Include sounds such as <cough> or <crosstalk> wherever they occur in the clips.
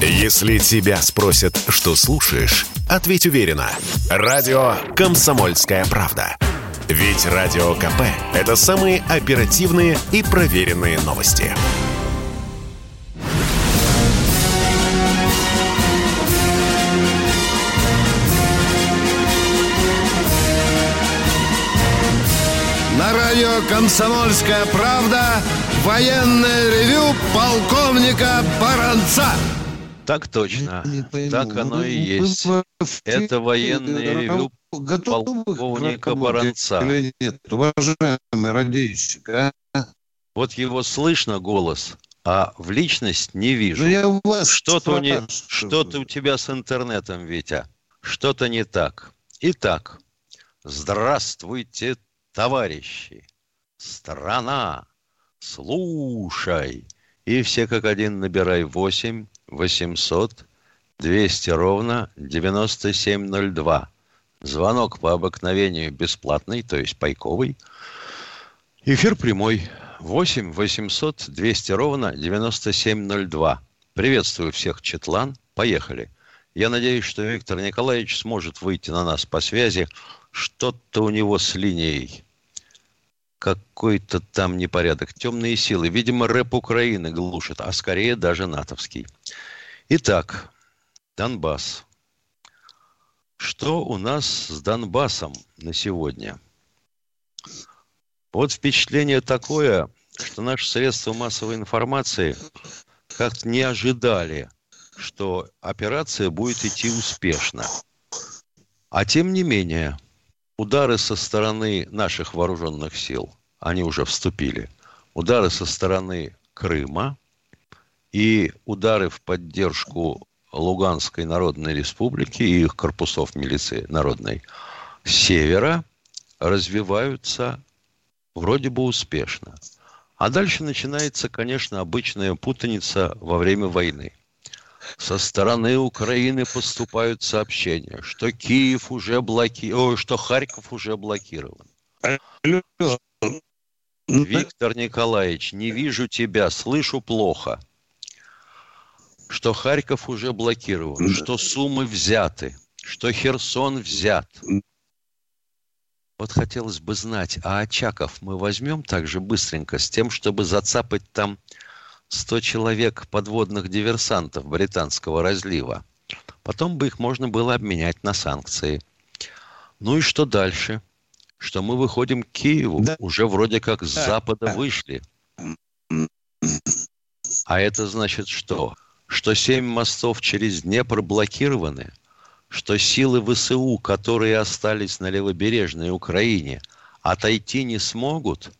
Если тебя спросят, что слушаешь, ответь уверенно. Радио «Комсомольская правда». Ведь Радио КП – это самые оперативные и проверенные новости. На радио «Комсомольская правда» военное ревю полковника Баранца. Так точно. Не пойму, Так оно вы- и есть. вы Это вообще ревю полковника Баранца. или Нет, уважаемый радищик, а? Вот его слышно голос, а в личность не вижу. Ну, я вас Что-то у, не- что-то у тебя с интернетом, Витя. Что-то не так. Итак, здравствуйте, товарищи. Страна, слушай. И все как один набирай 8 800 200 ровно 9702. Звонок по обыкновению бесплатный, то есть пайковый. Эфир прямой. 8 800 200 ровно 9702. Приветствую всех, Четлан. Поехали. Я надеюсь, что Виктор Николаевич сможет выйти на нас по связи. Что-то у него с линией. Какой-то там непорядок. Темные силы. Видимо, рэп Украины глушит, а скорее даже натовский. Итак, Донбасс. Что у нас с Донбассом на сегодня? Вот впечатление такое, что наши средства массовой информации как-то не ожидали, что операция будет идти успешно. А тем не менее, удары со стороны наших вооруженных сил, они уже вступили, удары со стороны Крыма и удары в поддержку Луганской Народной Республики и их корпусов милиции народной с севера развиваются вроде бы успешно. А дальше начинается, конечно, обычная путаница во время войны. Со стороны Украины поступают сообщения, что Киев уже блокирован, что Харьков уже блокирован. Виктор Николаевич, не вижу тебя, слышу плохо. Что Харьков уже блокирован, что Сумы взяты, что Херсон взят. Вот хотелось бы знать, а Очаков мы возьмем также быстренько с тем, чтобы зацапать там 100 человек подводных диверсантов британского разлива. Потом бы их можно было обменять на санкции. Ну и что дальше? Что мы выходим к Киеву, Да. уже вроде как с Да. запада вышли. А это значит что? Что семь мостов через Днепр блокированы, что силы ВСУ, которые остались на левобережной Украине, отойти не смогут,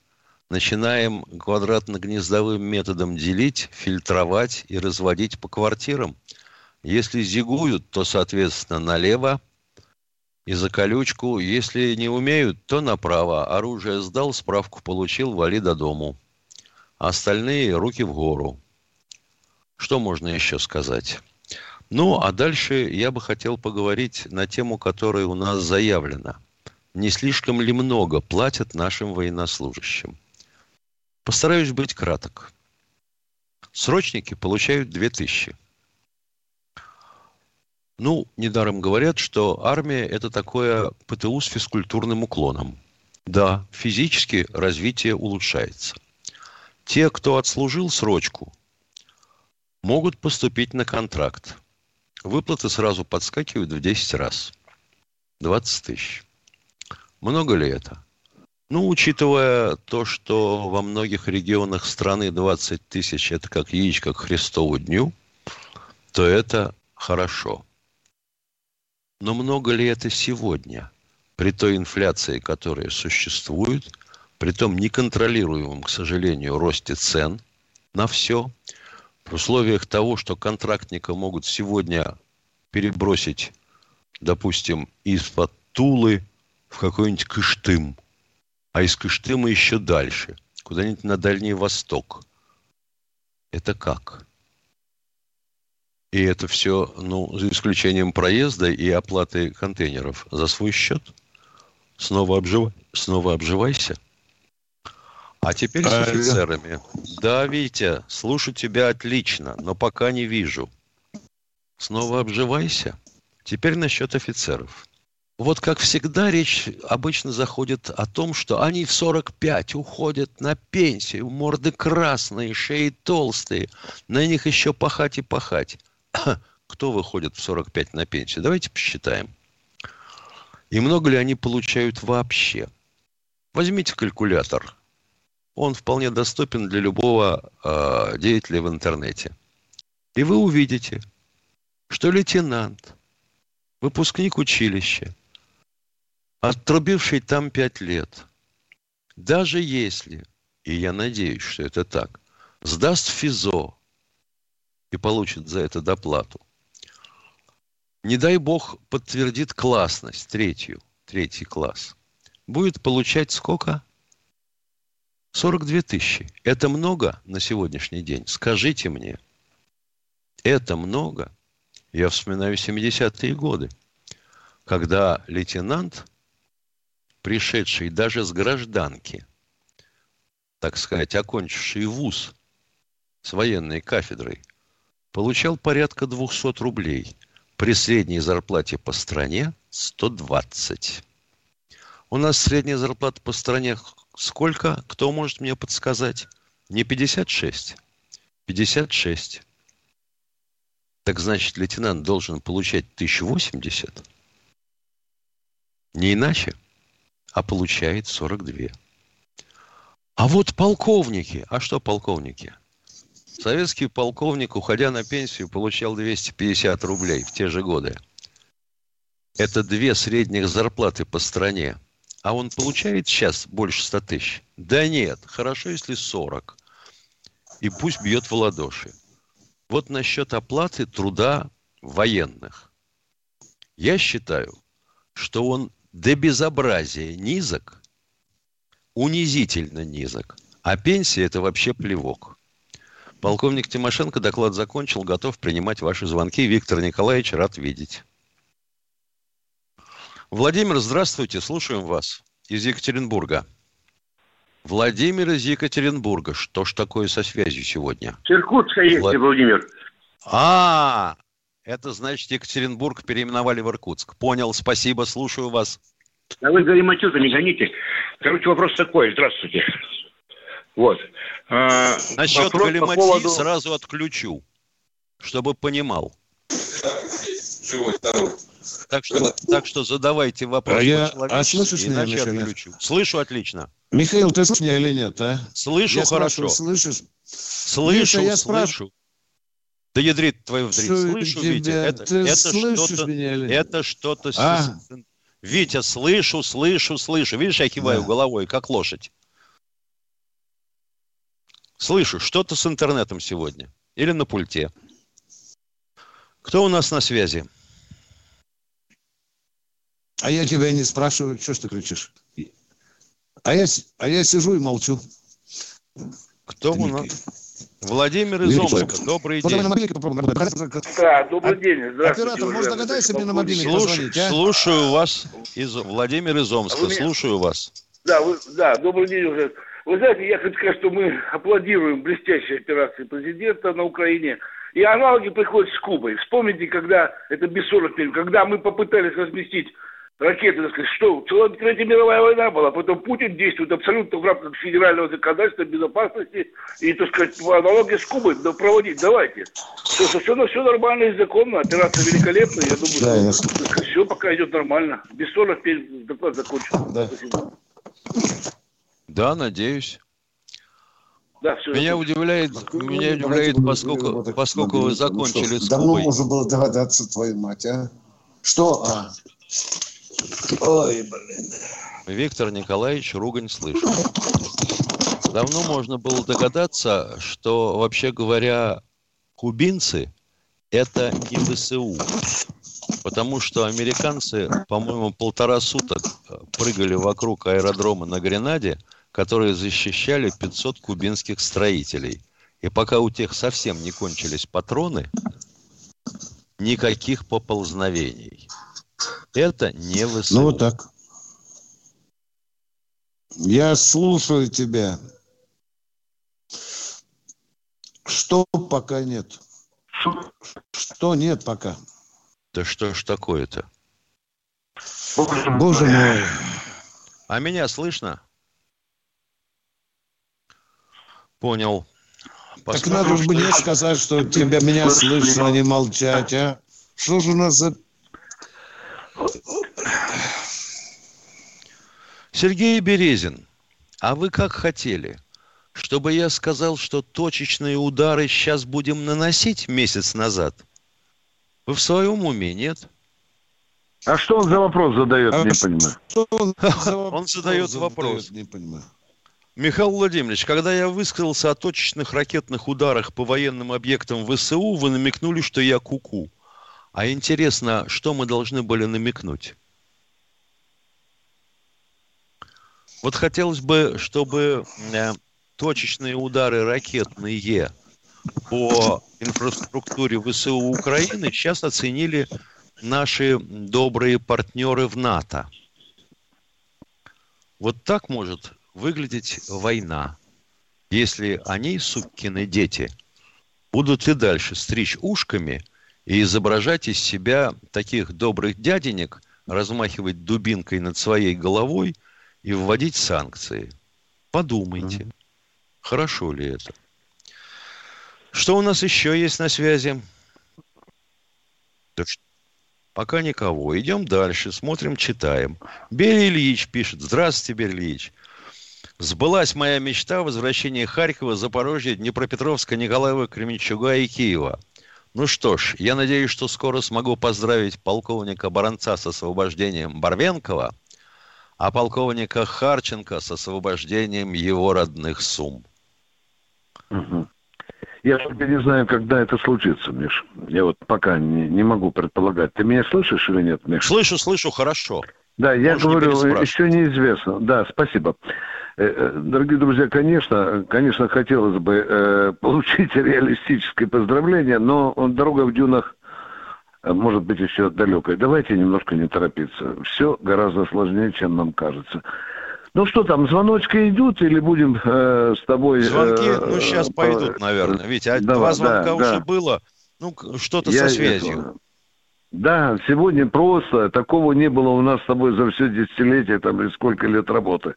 начинаем квадратно-гнездовым методом делить, фильтровать и разводить по квартирам. Если зигуют, то, соответственно, налево и за колючку. Если не умеют, то направо. Оружие сдал, справку получил, вали до дому. Остальные руки в гору. Что можно еще сказать? Ну, а дальше я бы хотел поговорить на тему, которая у нас заявлена. Не слишком ли много платят нашим военнослужащим? Постараюсь быть краток. Срочники получают 2000. Ну, недаром говорят, что армия – это такое ПТУ с физкультурным уклоном. Да, физически развитие улучшается. Те, кто отслужил срочку, могут поступить на контракт. Выплаты сразу подскакивают в 10 раз. 20 тысяч. Много ли это? Ну, учитывая то, что во многих регионах страны 20 тысяч – это как яичко к Христову дню, то это хорошо. Но много ли это сегодня? При той инфляции, которая существует, при том неконтролируемом, к сожалению, росте цен на все, в условиях того, что контрактника могут сегодня перебросить, допустим, из-под Тулы в какой-нибудь Кыштым, а из Кыштыма еще дальше, куда-нибудь на Дальний Восток. Это как? И это все, ну, за исключением проезда и оплаты контейнеров за свой счет. Снова, обжив... Снова обживайся. А теперь с Алло. офицерами. Да, Витя, слушаю тебя отлично, но пока не вижу. снова обживайся. Теперь насчет офицеров. Вот как всегда речь обычно заходит о том, что они в 45 уходят на пенсию, морды красные, шеи толстые, на них еще пахать и пахать. <clears throat> Кто выходит в 45 на пенсию? Давайте посчитаем. И много ли они получают вообще? Возьмите калькулятор. Он вполне доступен для любого э, деятеля в интернете. И вы увидите, что лейтенант, выпускник училища, отрубивший там пять лет, даже если, и я надеюсь, что это так, сдаст ФИЗО и получит за это доплату, не дай бог подтвердит классность, третью, третий класс, будет получать сколько? 42 тысячи. Это много на сегодняшний день? Скажите мне. Это много? Я вспоминаю 70-е годы, когда лейтенант, пришедший даже с гражданки, так сказать, окончивший вуз с военной кафедрой, получал порядка 200 рублей – при средней зарплате по стране 120. У нас средняя зарплата по стране сколько? Кто может мне подсказать? Не 56. 56. Так значит, лейтенант должен получать 1080? Не иначе, а получает 42. А вот полковники, а что полковники? Советский полковник, уходя на пенсию, получал 250 рублей в те же годы. Это две средних зарплаты по стране. А он получает сейчас больше 100 тысяч? Да нет, хорошо, если 40. И пусть бьет в ладоши. Вот насчет оплаты труда военных. Я считаю, что он до безобразия низок, унизительно низок. А пенсия – это вообще плевок. Полковник Тимошенко доклад закончил, готов принимать ваши звонки. Виктор Николаевич, рад видеть. Владимир, здравствуйте, слушаем вас из Екатеринбурга. Владимир из Екатеринбурга. Что ж такое со связью сегодня? Иркутска есть, Влад... Владимир. А, это значит Екатеринбург переименовали в Иркутск. Понял, спасибо, слушаю вас. А вы Гариматюта не гоните. Короче, вопрос такой. Здравствуйте. Вот. А, Насчет галиматьи по поводу... сразу отключу, чтобы понимал. Так что, так что задавайте вопрос. А, я, а слышишь меня, Михаил? отключу. Слышу отлично. Михаил, ты слышишь меня или нет, а? Слышу я хорошо. Слышишь? Слышу, Миша, я слышу. Да ядрит твою вдрит. Слышу, тебя? Витя. Это, ты это что-то, это что-то... А? Витя, слышу, слышу, слышу. Видишь, я киваю да. головой, как лошадь. Слышу, что-то с интернетом сегодня. Или на пульте. Кто у нас на связи? А я тебя не спрашиваю, что ж ты кричишь? А я, а я сижу и молчу. Кто у нас? Владимир из Омска. Добрый день. Да, добрый день. Оператор, может, догадайся мне на мобильник Слуш... позвонить, а? Слушаю вас, из... Владимир из Омска. А меня... Слушаю вас. Да, вы... да, добрый день уже. Вы знаете, я хочу сказать, что мы аплодируем блестящей операции президента на Украине. И аналоги приходят с Кубой. Вспомните, когда, это без 40 когда мы попытались разместить ракеты, так сказать, что целая Третья мировая война была, потом Путин действует абсолютно в рамках федерального законодательства, безопасности, и, так сказать, аналогия с Кубой да, проводить, давайте. Все, все, все, все нормально и законно, операция великолепная, я думаю, да, что, я... все пока идет нормально. Без 40 доклад закончен. Да. Спасибо. Да, надеюсь. Да, все меня удивляет, а меня удивляет, поскольку, поскольку вы закончили ну, с Давно Кубой. можно было догадаться, твою мать, а? Что? А? Ой, блин. Виктор Николаевич ругань слышал. Давно можно было догадаться, что, вообще говоря, кубинцы – это не ВСУ. Потому что американцы, по-моему, полтора суток прыгали вокруг аэродрома на Гренаде – которые защищали 500 кубинских строителей. И пока у тех совсем не кончились патроны, никаких поползновений. Это не ВСУ. Ну вот так. Я слушаю тебя. Что пока нет? Что что нет пока. Да что ж такое-то? Боже мой. А меня слышно? Понял. Так надо же мне сказать, что тебя меня слышно, а не молчать, а? Что же у нас за... Сергей Березин, а вы как хотели? Чтобы я сказал, что точечные удары сейчас будем наносить месяц назад? Вы в своем уме, нет? А что он за вопрос задает, А не что понимаю. он, за <laughs> Он задает вопрос. Не понимаю. Михаил Владимирович, когда я высказался о точечных ракетных ударах по военным объектам ВСУ, вы намекнули, что я куку. А интересно, что мы должны были намекнуть? Вот хотелось бы, чтобы э, точечные удары ракетные по инфраструктуре ВСУ Украины сейчас оценили наши добрые партнеры в НАТО. Вот так может выглядеть война, если они, суккины дети, будут и дальше стричь ушками и изображать из себя таких добрых дяденек, размахивать дубинкой над своей головой и вводить санкции. Подумайте, хорошо ли это? Что у нас еще есть на связи? Так что Пока никого. Идем дальше, смотрим, читаем. Берий Ильич пишет. Здравствуйте, Берий Ильич. Сбылась моя мечта о возвращении Харькова, Запорожья, Днепропетровска, Николаева, Кременчуга и Киева. Ну что ж, я надеюсь, что скоро смогу поздравить полковника Баранца с освобождением Барвенкова, а полковника Харченко с освобождением его родных Сум. Мгм. Я только не знаю, когда это случится, Миш. Я вот пока не, не могу предполагать. Ты меня слышишь или нет, Миш? Слышу, слышу, хорошо. Да, я Можешь не говорю, переспрашивать. еще неизвестно. Да, спасибо. Э, э, Дорогие друзья, конечно, конечно, хотелось бы э, <laughs> получить реалистическое поздравление, но дорога в дюнах э, может быть еще далекой. Давайте немножко не торопиться. Все гораздо сложнее, чем нам кажется. Ну что там, звоночки идут или будем э, с тобой... э, Звонки, ну, сейчас по- пойдут, наверное. Ведь а Давай, два звонка да, уже да. было. Ну, что-то Я со связью. это- Да, сегодня просто такого не было у нас с тобой за все десятилетие, там, или сколько лет работы.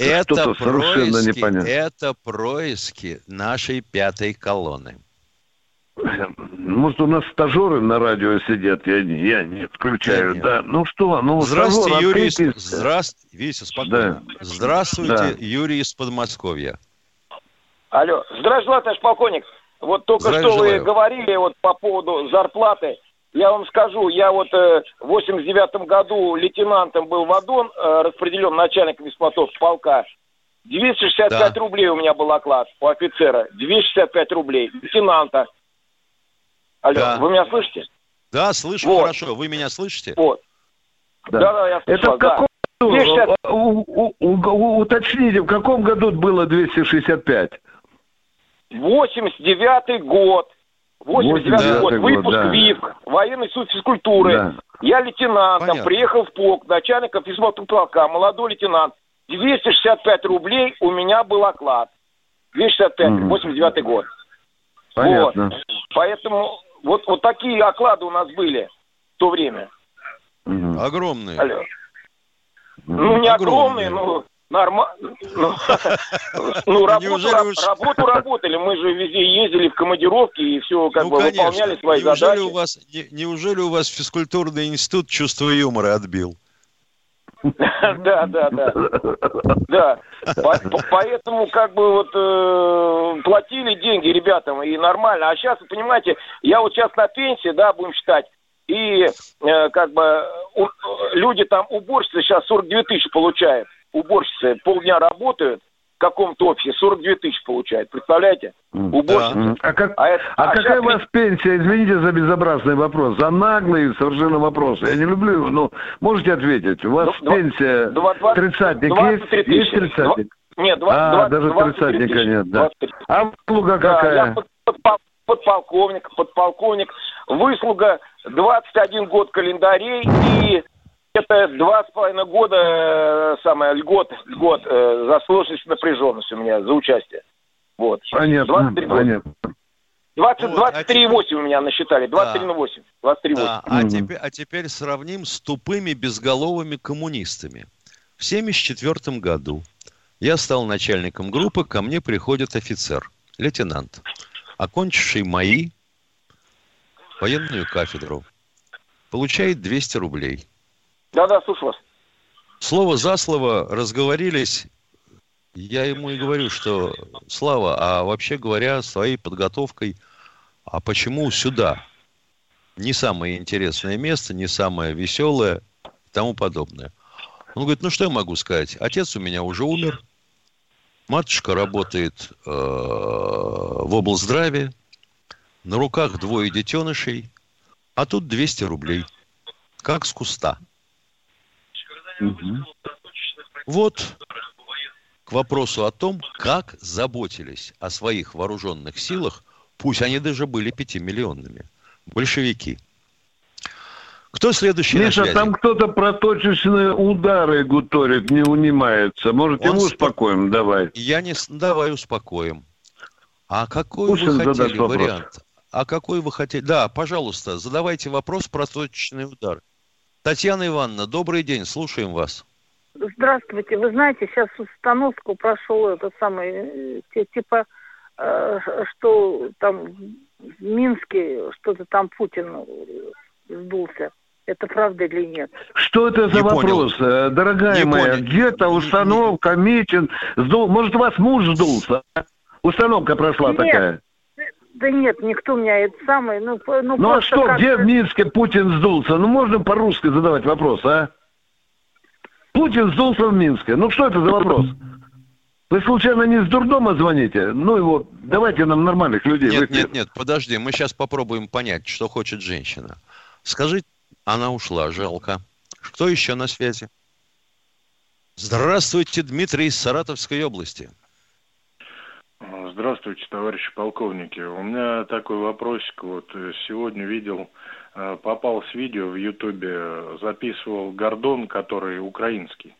Это происки, непонятно. это происки нашей пятой колонны. Может, у нас стажеры на радио сидят, я не, я не включаю, Нет, нет. да. Ну что, ну, Здравствуйте, стажер, Юрий. из- Витя, спокойно. Здравствуйте, Да. Юрий из Подмосковья. Алло, здравствуйте, товарищ полковник. Вот только Здравия что вы желаю. говорили вот по поводу зарплаты. Я вам скажу, я вот э, в 89 году лейтенантом был в АДОН, э, распределен начальником Беспотов полка. 265 Да. рублей у меня был оклад у офицера. 265 рублей. Лейтенанта. Алло, Да. вы меня слышите? Да, слышу Вот. хорошо. Вы меня слышите? Вот. Да. Да-да, я слышу Это в да. каком году? 260. У- у- у- у- уточните, в каком году было 265? 89 год. 89 год. 89 год, Выпуск да. ВИФ. Военный суд физкультуры. Да. Я лейтенантом, Понятно. приехал в полк, начальником полка, молодой лейтенант. 265 рублей у меня был оклад. 265, Мгм. 89 год. Понятно. Поэтому вот, вот такие оклады у нас были в то время. Мгм. Огромные. Алло. Ну, не Огромные. огромные, но нормально. Ну, ну, <laughs> работу, уж- работу работали. Мы же везде ездили в командировки и все как ну, бы конечно. выполняли свои неужели задачи. У вас, не- неужели у вас физкультурный институт чувство юмора отбил? <laughs> Да, да, да. Да. По- по- Поэтому как бы вот э, платили деньги ребятам и нормально. А сейчас, понимаете, я вот сейчас на пенсии, да, будем считать, и э, как бы у- люди там, уборщицы сейчас 42 тысячи получают. Уборщицы полдня работают в каком-то офисе, 42 тысячи получают. Представляете? Уборщицы. Мгм. А, как, А, это- а а какая щас у вас пенсия? Извините за безобразный вопрос. За наглый совершенно вопрос. Я не люблю его, но можете ответить. У вас Ну, пенсия два- два- тридцатник 23 есть? Есть тридцатник? Нет, два- А, два- даже 23 тридцатника нет, да. 23. А выслуга Да, какая? я под- подпол- подполковник, подполковник. Выслуга 21 год календарей и это два с половиной года э, самое льгот, льгот э, за сложность и напряженность у меня, за участие. Вот. Понятно, 23 года. понятно. 20, вот, 23,8 а у меня насчитали. 23,8. Да. 23,8. Да. А, угу. теперь, а теперь сравним с тупыми безголовыми коммунистами. В 1974 году я стал начальником группы, ко мне приходит офицер, лейтенант, окончивший мои военную кафедру. Получает 200 рублей. Да-да, слушаю вас. Слово за слово разговорились. Я ему и говорю, что Слава, а вообще говоря, своей подготовкой, а почему сюда? Не самое интересное место, не самое веселое и тому подобное. Он говорит, ну что я могу сказать? Отец у меня уже умер, матушка работает э, в облздраве, на руках двое детенышей, а тут 200 рублей, как с куста. Угу. Вот к вопросу о том, как заботились о своих вооруженных силах, пусть они даже были пятимиллионными, большевики – кто следующий Миша, там кто-то про точечные удары гуторит, не унимается. Может, Он его успокоим? Сп... Давай. Я не... Давай успокоим. А какой Пушин вы хотели вариант? Вопрос. А какой вы хотели? Да, пожалуйста, задавайте вопрос про точечный удар. Татьяна Ивановна, добрый день, слушаем вас. Здравствуйте. Вы знаете, сейчас установку прошел это самое, э, типа, э, что там в Минске что-то там Путин сдулся. Это правда или нет? Что это за не вопрос, понял. Э, дорогая не моя? Где-то установка, митинг, сдул. Может, у вас муж сдулся? Установка прошла нет. такая. Да нет, никто у меня это самый, ну, ну, ну а что, где в Минске Путин сдулся? Ну, можно по-русски задавать вопрос, а? Путин сдулся в Минске. Ну, что это за вопрос? Вы случайно не с дурдома звоните? Ну его, давайте нам нормальных людей. Нет, нет, нет, подожди, мы сейчас попробуем понять, что хочет женщина. Скажите, она ушла, жалко. Кто еще на связи? Здравствуйте, Дмитрий из Саратовской области. Здравствуйте, товарищи полковники. У меня такой вопросик. Вот э, сегодня видел, э, попал с видео в Ютубе, записывал Гордон, который украинский.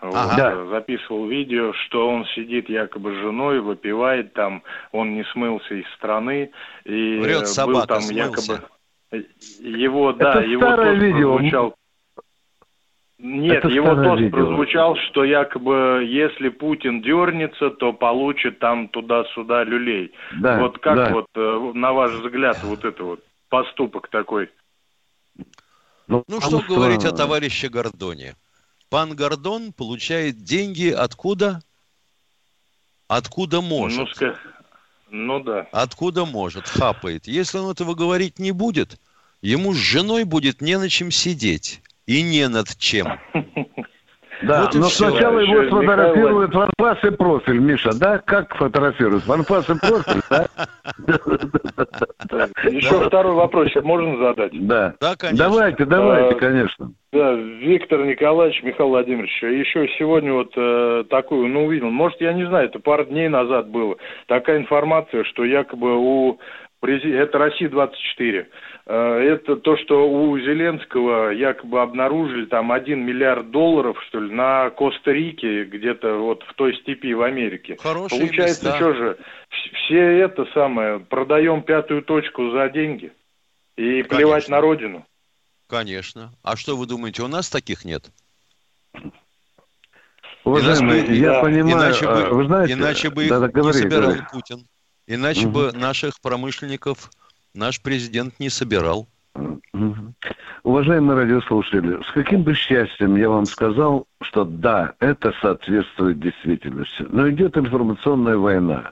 Ага. Вот, да. Записывал видео, что он сидит якобы с женой, выпивает там, он не смылся из страны. И Врет собака, был там смылся. якобы его, да, Это его тост видео. прозвучал. Нет, Это его тост видео. прозвучал, что якобы если Путин дернется, то получит там туда-сюда люлей. Да, вот как да. вот э, на ваш взгляд вот это вот поступок такой? Ну, ну что странно. говорить о товарище Гордоне? Пан Гордон получает деньги откуда? Откуда может? Ну, ну да. Откуда может? Хапает. Если он этого говорить не будет, ему с женой будет не на чем сидеть. И не над чем. Да, вот но сначала его сфотографируют в анфас и профиль, Миша, да? Как фотографируют? В анфас и профиль, да? Еще второй вопрос можно задать? Да. Да, конечно. Давайте, давайте, конечно. Да, Виктор Николаевич, Михаил Владимирович, еще сегодня вот э, такую, ну, увидел, может, я не знаю, это пару дней назад было, такая информация, что якобы у это Россия-24. Э, это то, что у Зеленского якобы обнаружили там 1 миллиард долларов, что ли, на Коста-Рике, где-то вот в той степи в Америке. Хорошие Получается, места. что же, все это самое, продаем пятую точку за деньги и Конечно. плевать на родину. Конечно. А что вы думаете, у нас таких нет? Уважаемый, иначе, я да, понимаю, иначе бы, вы знаете, иначе бы да, да, говори, не собирал говори. Путин. Иначе угу. бы наших промышленников наш президент не собирал. Уважаемые радиослушатели, с каким бы счастьем я вам сказал, что да, это соответствует действительности. Но идет информационная война.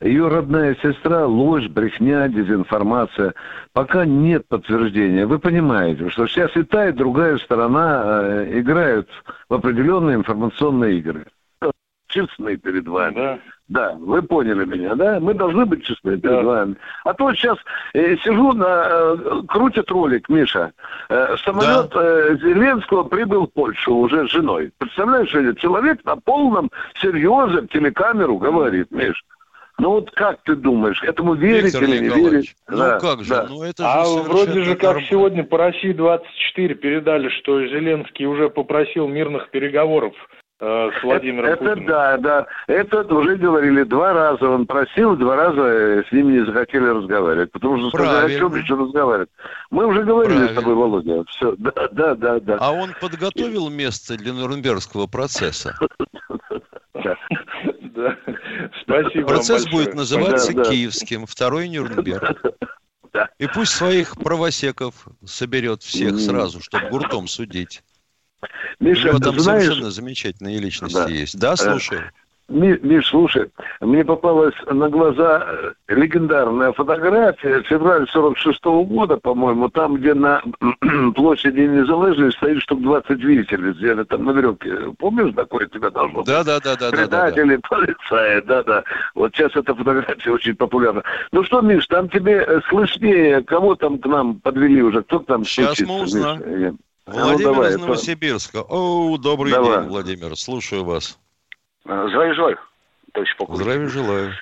Ее родная сестра, ложь, брехня, дезинформация. Пока нет подтверждения. Вы понимаете, что сейчас и та, и другая сторона э, играют в определенные информационные игры. Честные перед вами. Да. Да, вы поняли меня, да? Мы должны быть честны перед да. вами. А то сейчас э, сижу на... Э, крутит ролик, Миша. Э, самолет да. э, Зеленского прибыл в Польшу уже с женой. Представляешь, этот человек на полном серьезе в телекамеру говорит, Миша. Ну вот как ты думаешь, этому верить Виктор или не верить? Ну да, как же, да. ну это же А вроде же как сегодня по России 24 передали, что Зеленский уже попросил мирных переговоров с Владимиром это, Путиным. да, да. Это уже говорили два раза. Он просил, два раза э, с ними не захотели разговаривать. Потому что сказали, о чем Правильно. еще разговаривать. Мы уже говорили Правильно. с тобой, Володя. Все, да, да, да, да. А он подготовил место для Нюрнбергского процесса. Да. Спасибо Процесс будет называться. Киевским, второй Нюрнберг. И пусть своих правосеков соберет всех сразу, чтобы гуртом судить. У Миша, него там знаешь, совершенно замечательные личности Да. есть. Да, Э, слушаю. Ми- Миш, слушай, мне попалась на глаза э, легендарная фотография февраль 46 года, по-моему, там, где на <clears throat> площади Незалежности стоит штук 20 виселиц, где там на веревке. Помнишь, такое тебя должно быть? Да, да, да, да, да, да. да. Предатели, полицаи, да-да. Вот сейчас эта фотография очень популярна. Ну что, Миш, там тебе э, слышнее, кого там к нам подвели уже, кто там Щас стучится, мы узнаем. Миш? Э, а ну Владимир давай, из это- Новосибирска. О, добрый Давай. день, Владимир. Слушаю вас. Здравия желаю, товарищ полковник. Здравия желаю.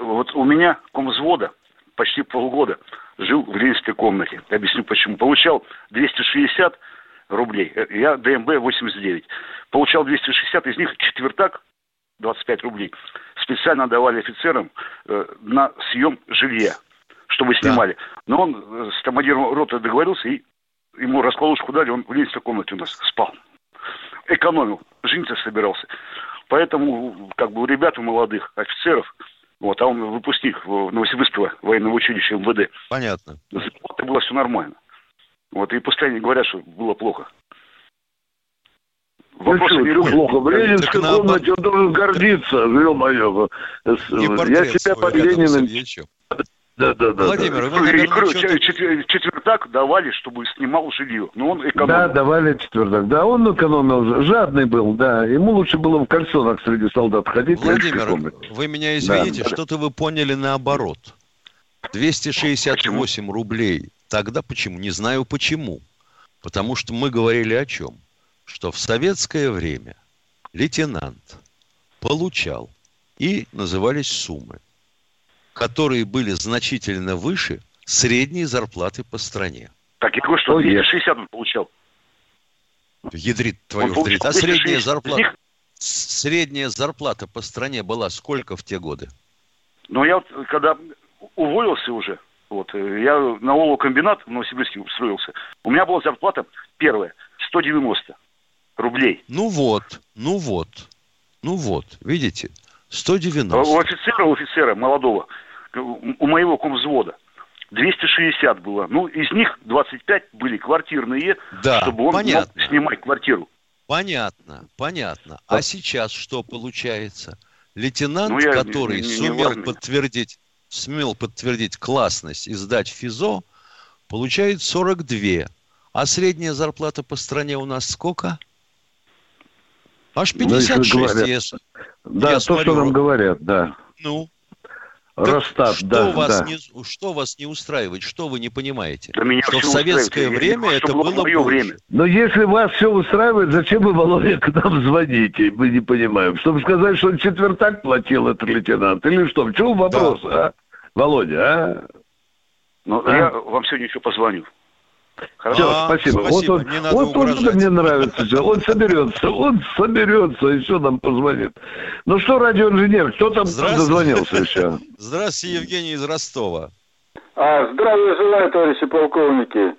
Вот у меня комвзвода почти полгода жил в ленинской комнате. Объясню почему. Получал 260 рублей. Э, Я ДМБ 89. Получал 260, из них четвертак 25 рублей. Специально давали офицерам э, на съем жилья, чтобы снимали. Но он э, с командиром роты договорился, и ему расколушку дали, он в ленинской комнате у нас спал. Экономил, жениться собирался. Поэтому, как бы, у ребят, у молодых офицеров, вот, а он выпускник в- Новосибирского военного училища МВД, Понятно. это было все нормально. Вот, и пускай они говорят, что было плохо. Ну Вопроса что, не будет. плохо? В Ленинской комнате он должен гордиться, ё-моё. С- И Я себя под Лениным... Да, да, да. Владимир, да. вы, наверное, что-то- чет- чет- четвертак давали, чтобы снимал жилье. Но он экономил. Да, давали четвертак. Да, он экономил, жадный был, да. Ему лучше было в кальсонах среди солдат ходить. Владимир, вы меня извините, Да. что-то вы поняли наоборот. 268 рублей. Тогда почему? Не знаю почему. Потому что мы говорили о чем? Что в советское время лейтенант получал и назывались суммы, которые были значительно выше средней зарплаты по стране. Так я говорю, что Ой, 260 он получал. Ядрит твою Он получал А средняя 260. Из зарплата, них- средняя зарплата по стране была сколько в те годы? Но я вот, когда уволился уже, вот, э, я на оловокомбинат в Новосибирске устроился, у меня была зарплата первая 190 рублей. Ну вот, ну вот, ну вот, видите, А У 190. офицера, у офицера молодого, у моего комвзвода, 260 было. Ну, из них 25 были квартирные, Да, чтобы он понятно. мог снимать квартиру. Понятно, понятно. А сейчас что получается? Лейтенант, Ну, я не- который не- не в сумел армии. подтвердить, сумел подтвердить классность и сдать ФИЗО, получает 42. А средняя зарплата по стране у нас сколько? Аж Ну, если 56. говорят. если- Да, Я то, смотрю, что нам говорят, да. Ну, так Росстат, что, да, вас да. не, что вас не устраивает? Что вы не понимаете? Да меня что в советское устраивает. Время это было мое время. Но если вас все устраивает, зачем вы, Володя, к нам звоните? Мы не понимаем. Чтобы сказать, что он четвертак платил, этот лейтенант? Или что? В чем вопрос, а? Володя, а? Но А? я вам сегодня еще позвоню. Хорошо? Все, А, спасибо. спасибо, Вот он, не надо вот он угрожать. мне нравится. Он соберется, он соберется, еще нам позвонит. Ну что, радиоинженер, кто там Здравствуйте. дозвонился еще? Здравствуйте, Евгений из Ростова. А, здравия желаю, товарищи полковники.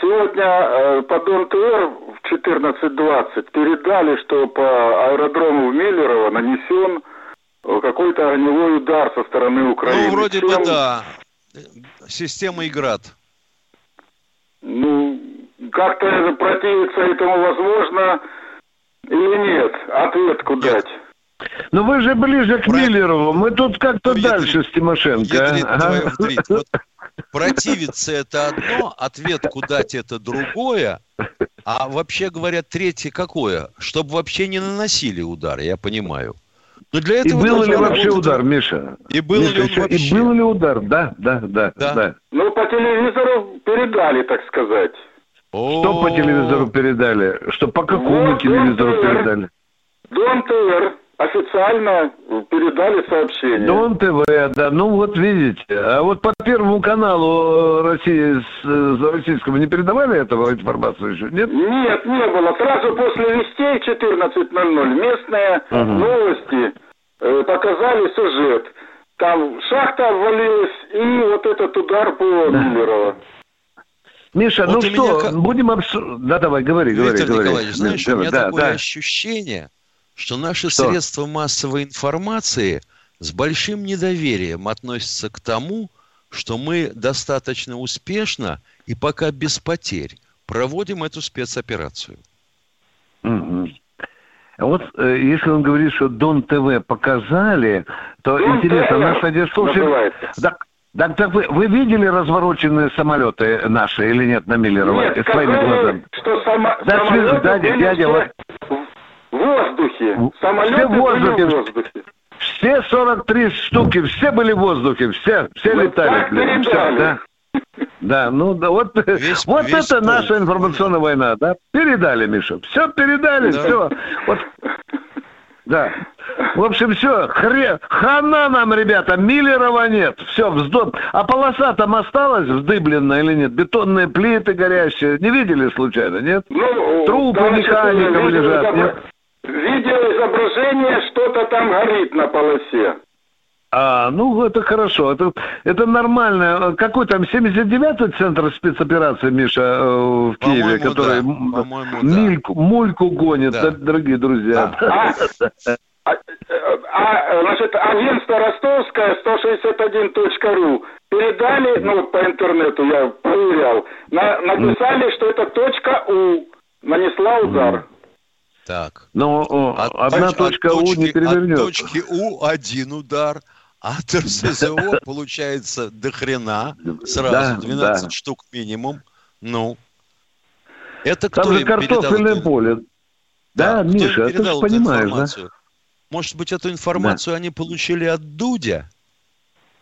Сегодня э, по ДонТР в 14.20 передали, что по аэродрому в Миллерово нанесен э, какой-то огневой удар со стороны Украины. Ну, вроде бы Чем- да. Система ИГРАД. Ну, как-то противиться этому возможно или нет? Ответку дать. Ну вы же ближе к Правильно. Миллерову. Мы тут как-то Ну, дальше с Тимошенко. а? Ага. твою вдрить. Вот противиться это одно, ответку дать это другое. А вообще говоря, третье какое? Чтобы вообще не наносили удар, я понимаю. Но для И этого был ли вообще работать- удар, Миша? И был Миша, ли он вообще? И был ли удар? Да, да, да, Да. да. Ну, по телевизору передали, так сказать. Что по телевизору передали? Что по какому Вот, телевизору вот, передали? ДонТР, официально передали сообщение. Дон ТВ, да, ну вот видите. А вот по Первому каналу э, России, с, э, российскому не передавали этого информацию еще, нет? Нет, не было. Сразу после вестей 14.00 местные Ага. новости э, показали сюжет. Там шахта обвалилась и вот этот удар по Миллерово. Миша, Вот ну что, меня будем обсуждать. Да, давай, говори, говори, Виктор говори. Николаевич, знаешь, у меня да, такое да. ощущение, что наши Что? средства массовой информации с большим недоверием относятся к тому, что мы достаточно успешно и пока без потерь проводим эту спецоперацию. А Вот э, если он говорит, что Дон ТВ показали, то Дон интересно, ТВ наш радиослушатель... Так, так, вы, вы видели развороченные самолеты наши или нет на Миллерово Нет, своими сказали, глазами? что само- Да, самолеты связь, дядя, были дядя, все в воздухе. Самолеты все в воздухе. были в воздухе. Все 43 штуки, все были в воздухе, все, все Ну, летали. блин, передали. да. Да, ну да, вот, <laughs> Весь- вот весь это полк. наша информационная война, да? Передали, Миша. Все передали, Да. все. Вот, да. В общем, все, хре... хана нам, ребята, Миллерова нет. Все, вздор. А полоса там осталась вздыбленная или нет? Бетонные плиты горящие. Не видели случайно, нет? Ну, Трупы механиков лежат, изобра- нет? Видеоизображение, что-то там горит на полосе. А, ну это хорошо, это, это нормально. Какой там 79-й центр спецоперации, Миша, э, в Киеве, который да. По-моему, да. мульку гонит, Да. да, дорогие друзья. А, а, а, значит, агентство ростовское 161.ру передали, ну вот по интернету я проверял, на- написали, что это точка У нанесла удар. Так. Но От одна точ- точка от У не точки- перевернет. От точки У один удар, а от РСЗО получается до хрена, сразу Да, 12 да. штук минимум. Ну, это Там кто же им передал картофельное эту- поле. Да, Миша, ты же передал понимаешь, да? информацию? Может быть, эту информацию они получили от Дудя?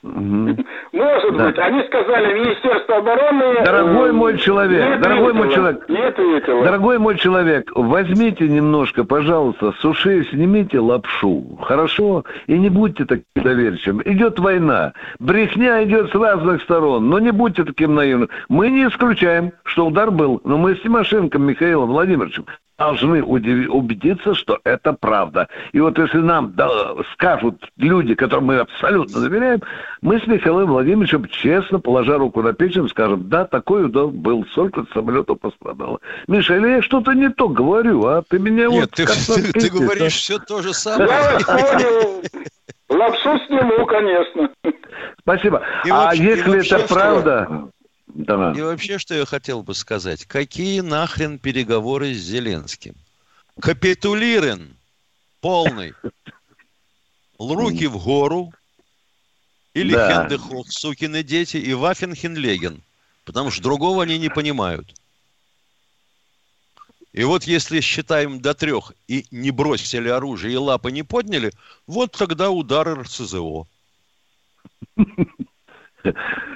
Может Да. быть. Они сказали, Министерство обороны... Дорогой э, мой человек, не дорогой мой ответило, человек. Не ответило. Дорогой мой человек, возьмите немножко, пожалуйста, с ушей снимите лапшу, хорошо? И не будьте таким доверчивым. Идет война, брехня идет с разных сторон, но не будьте таким наивным. Мы не исключаем, что удар был, но мы с Тимошенко Михаилом Владимировичем должны убедиться, что это правда. И вот если нам да, скажут люди, которым мы абсолютно доверяем, мы с Михаилом Владимировичем честно, положа руку на печень, скажем, да, такой удар был, сколько самолетов пострадало. Миша, или я что-то не то говорю, а ты меня Нет, вот ты, <laughs> ты- ты говоришь все то же Я самое. вас понял. Лапшу сниму, конечно. Спасибо. И а вообще- если это правда... Да. И вообще, что я хотел бы сказать. Какие нахрен переговоры с Зеленским? Капитулирен полный. Руки в гору. Или Да. Хендехох, сукины дети, и Вафенхенлеген. Потому что другого они не понимают. И вот если считаем до трех и не бросили оружие, и лапы не подняли, вот тогда удар РСЗО. <laughs>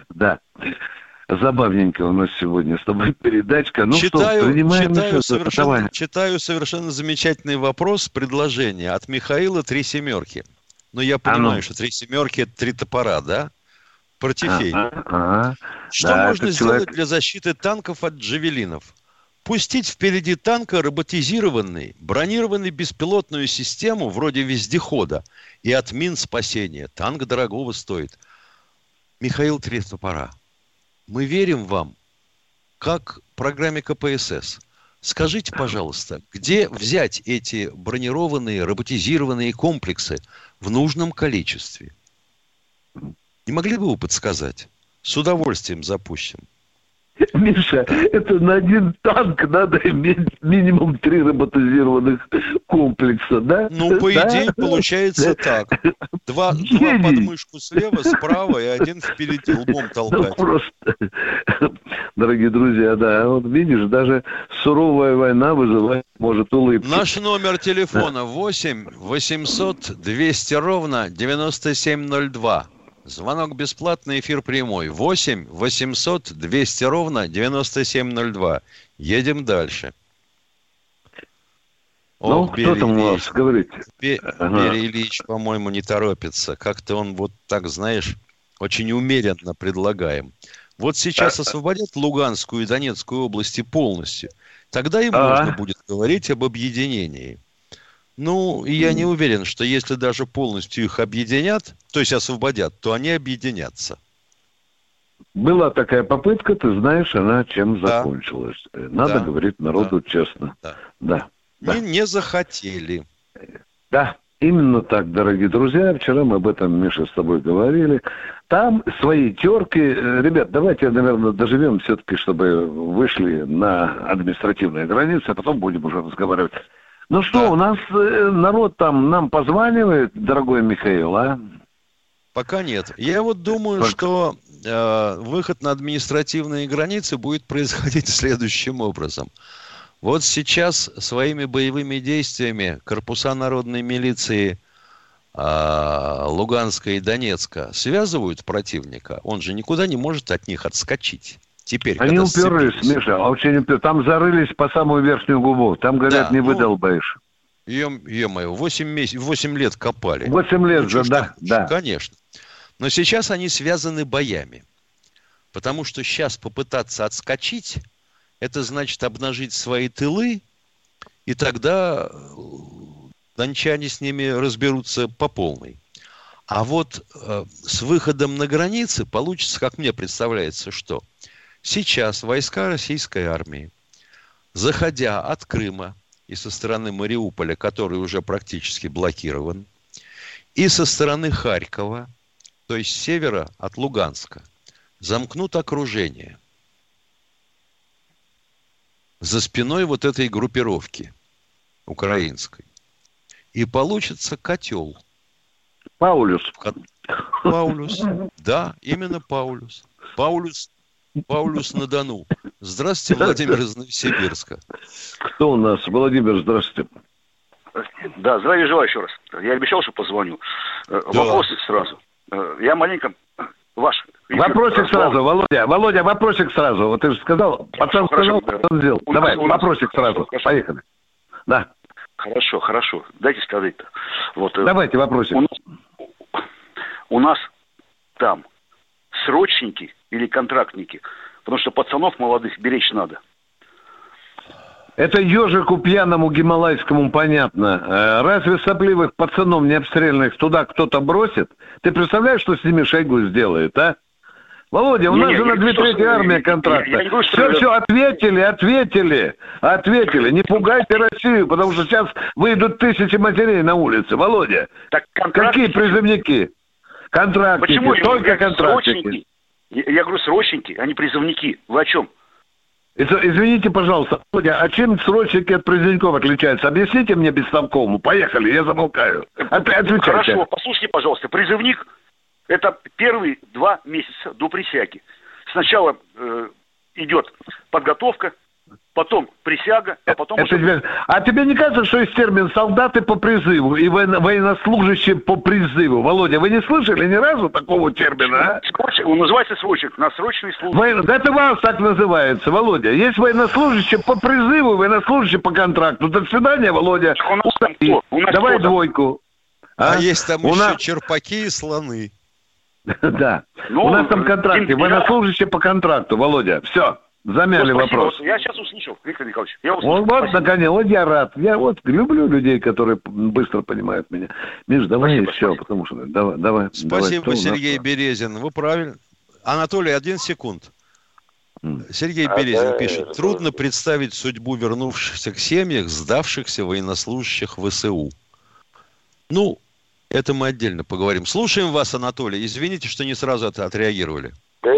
Да. Забавненько у нас сегодня с тобой <laughs> передачка. Ну читаю, что, принимаем читаю, еще? совершенно, Давай. читаю совершенно замечательный вопрос, предложение от Михаила «Три семерки». Но я А понимаю, ну. что «Три семерки» – это три топора, да? Портифей. Ага, ага. Что Да, можно сделать человек- для защиты танков от джавелинов? Пустить впереди танка роботизированный, бронированный беспилотную систему вроде вездехода и от мин спасения. Танк дорогого стоит. Михаил Три топора. Мы верим вам, как программе КПСС. Скажите, пожалуйста, где взять эти бронированные, роботизированные комплексы в нужном количестве? Не могли бы вы подсказать? С удовольствием запустим. <laughs> Миша, это на один танк надо иметь минимум три роботизированных комплекса, да? Ну, по Да? идее, получается так. Два, <laughs> два Гений. под мышку слева, справа и один впереди лбом <laughs> Ну, толкать. просто, дорогие друзья, да, вот видишь, даже суровая война вызывает, может, улыбку. Наш номер телефона 8 800 200 ровно 9702. Звонок бесплатный, эфир прямой. 8 800 200 ровно 9702. Едем дальше. Ну, Ох, кто Берия там у вас Ильич. говорит? Бе- Ага. Ильич, по-моему, не торопится. Как-то он вот так, знаешь, очень умеренно предлагаем. Вот сейчас освободят Луганскую и Донецкую области полностью. Тогда и Ага. можно будет говорить об объединении. Ну, и я не уверен, что если даже полностью их объединят, то есть освободят, то они объединятся. Была такая попытка, ты знаешь, она чем Да. закончилась. Э, Надо Да. говорить народу честно. Да. Да. Не, не захотели. Да, именно так, дорогие друзья. Вчера мы об этом, Миша, с тобой говорили. Там свои терки. Э, Ребят, давайте, наверное, доживем все-таки, чтобы вышли на административные границы, а потом будем уже разговаривать. Ну что, у нас э, народ там нам позванивает, дорогой Михаил, а? Пока нет. Я вот думаю, Пока. что э, выход на административные границы будет <laughs> происходить следующим образом. Вот сейчас своими боевыми действиями корпуса народной милиции э, Луганска и Донецка связывают противника. Он же никуда не может от них отскочить. Теперь, Они уперлись, сцепились. Миша, очень уперлись. Там зарылись по самую верхнюю губу. Там, говорят, Да, не ну, выдолбаешь. Ё-моё, 8, месяцев, 8 лет копали. Восемь лет Ну, же, да, да. Конечно. Но сейчас они связаны боями. Потому что сейчас попытаться отскочить, это значит обнажить свои тылы, и тогда э, дончане с ними разберутся по полной. А вот э, с выходом на границы получится, как мне представляется, что сейчас войска российской армии, заходя от Крыма и со стороны Мариуполя, который уже практически блокирован, и со стороны Харькова, то есть с севера от Луганска, замкнут окружение за спиной вот этой группировки украинской. И получится котел. Паулюс. Паулюс. <laughs> Да, именно Паулюс. Паулюс, Паулюс на Дону. Здравствуйте, Владимир из Новосибирска. Кто у нас? Владимир, здравствуйте. Да, здравия желаю еще раз. Я обещал, что позвоню. Э, Вопросы сразу. Э, Я маленько... Ваш. Вопросик сразу, Володя. Володя, вопросик сразу. Вот ты же сказал, пацан хорошо, сказал, да. пацан сделал. У Давай, нас- вопросик сразу. хорошо. Поехали. Да, Хорошо, хорошо. Дайте сказать-то. Вот, э, давайте вопросик. У нас, у нас там срочники или контрактники? Потому что пацанов молодых беречь надо. Это ежику пьяному гималайскому понятно. Э, Разве сопливых пацанов необстрельных туда кто-то бросит? Ты представляешь, что с ними Шойгу сделает, а? Володя, у Не, нас не, же я на две трети я- армия я- контракта. я не говорю, Все, я- все, ответили, ответили, ответили. Не пугайте Россию, потому что сейчас выйдут тысячи матерей на улице. Володя, Так какие призывники? Контрактники, Почему? Только контрактники. Срочники. Я, я говорю, срочники, а не призывники. Вы о чем? Извините, пожалуйста, Володя, а чем срочники от призывников отличаются? Объясните мне бестолковому. Поехали, я замолкаю. От- отвечайте. Хорошо, послушайте, пожалуйста. Призывник – это первые два месяца до присяги. Сначала э, идет подготовка, потом присяга, а потом Это уже... тебе- А тебе не кажется, что есть термин «солдаты по призыву» и военно- «военнослужащие по призыву»? Володя, вы не слышали ни разу такого термина, а? Срочник, он называется срочник, на срочной службе. Воен- Да это вас так называется, Володя. Есть военнослужащие по призыву, военнослужащие по контракту. До свидания, Володя. У нас там кто? У нас Давай кто там? двойку. А, есть там У еще нас- черпаки и слоны. <laughs> Да. Ну, У нас там контракты. Дим, Военнослужащие по контракту, Володя. Все. Замяли Ну, спасибо. вопрос. Я сейчас услышал, Виктор Николаевич. Я услышал. Вот, вот, наконец, вот я рад. Я вот люблю людей, которые быстро понимают меня. Миш, давай Спасибо, еще, спасибо. потому что давай, давай. давай, Спасибо, нас Сергей там? Березин. Вы правильно. Анатолий, один секунд. Сергей А, Березин да, пишет, трудно представить судьбу вернувшихся к семьях, сдавшихся военнослужащих ВСУ. Ну, это мы отдельно поговорим. Слушаем вас, Анатолий. Извините, что не сразу от- отреагировали. Да,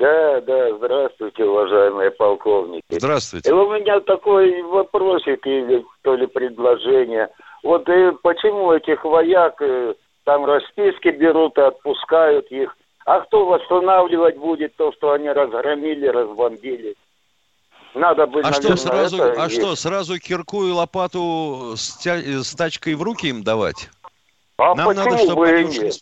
да, да, здравствуйте, уважаемые полковники. Здравствуйте. И у меня такой вопросик или то ли предложение. Вот э, почему этих вояк э, там расписки берут и отпускают их? А кто восстанавливать будет то, что они разгромили, разбомбили? Надо бы, А что, наверное, сразу, это а есть. что, сразу кирку и лопату с, тя- с тачкой в руки им давать? А Нам надо, почему чтобы бы и нет?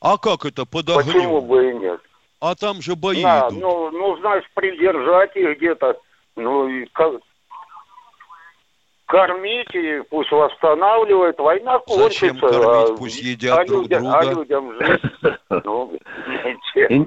А как это под огнем? Почему бы и нет? А там же бои На, идут. ну, ну, знаешь, придержать их где-то. Ну, и и пусть восстанавливает. Война кончится. Зачем кормить? Пусть едят а друг людям, друга. А людям жить. <laughs> Ну, Ин-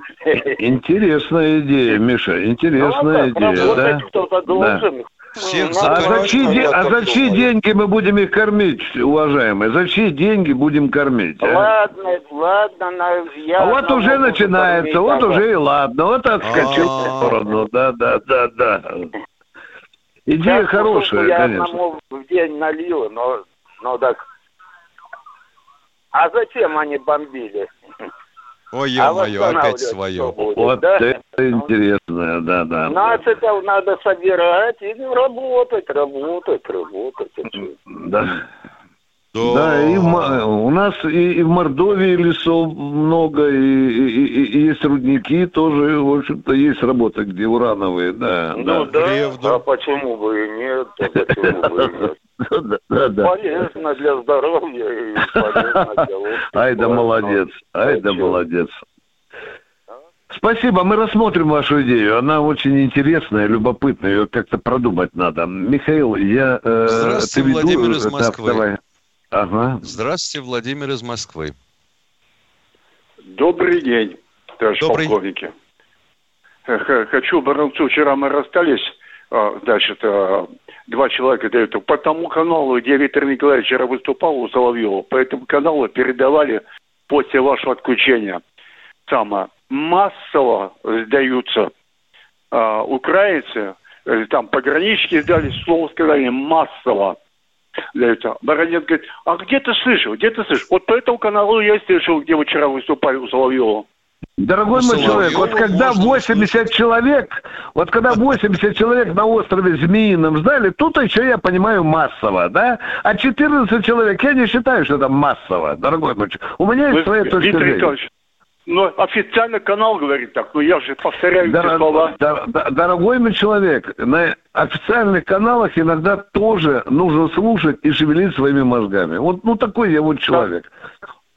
Интересная идея, Миша, интересная ну, а идея, да? кто-то должен. Всех Ну, А за чьи, де- а за чьи деньги мы будем их кормить, уважаемые? За чьи деньги будем кормить? а? Ладно, ладно, на, я А вот уже начинается, кормить, вот ага. уже и ладно, вот отскочил в А. сторону, да, да, да, да. Идея Сейчас хорошая, я конечно. одному в день налил, но, но так... А зачем они бомбили? Ой, А ё-моё, опять свое. будет, Вот да? это интересно, да, да. Нациков надо собирать и работать, работать, работать. А чё? Да. Да, и в у нас и, и в Мордовии лесов много, и, и- и- и есть рудники тоже, в общем-то, есть работа, где урановые, да. Ну да. да, а почему бы и нет, а почему бы и нет? <laughs> Да, да, да. Полезно для здоровья и полезно для общества. Ай да молодец, ай да молодец. Спасибо, мы рассмотрим вашу идею. Она очень интересная, любопытная, ее как-то продумать надо. Михаил, я... э, Здравствуйте, ты веду- Владимир из да, Москвы. давай. Ага. Здравствуйте, Владимир из Москвы. Добрый день, товарищ Добрый. полковники. Хочу Баранцу, вчера мы расстались, а, значит, а, два человека дают. По тому каналу, где Виктор Николаевич вчера выступал у Соловьева, по этому каналу передавали после вашего отключения самое массово сдаются а, украинцы, э, там пограничники сдали, слово сказали массово сдаются. Баранец говорит, а где ты слышал, где ты слышал? Вот по этому каналу я слышал, где вы вчера выступали у Соловьева. Дорогой мой человек, вот когда можно 80 человек, вот когда 80 человек на острове Змеином сдали, тут еще я понимаю массово, да? А 14 человек, я не считаю, что это массово, дорогой мой человек. У меня есть своя точка зрения. Николаевич, ну, официально канал говорит так, но я же повторяю эти Дор- слова. дор- дор- Дорогой мой человек, на официальных каналах иногда тоже нужно слушать и шевелить своими мозгами. Вот ну такой я вот человек.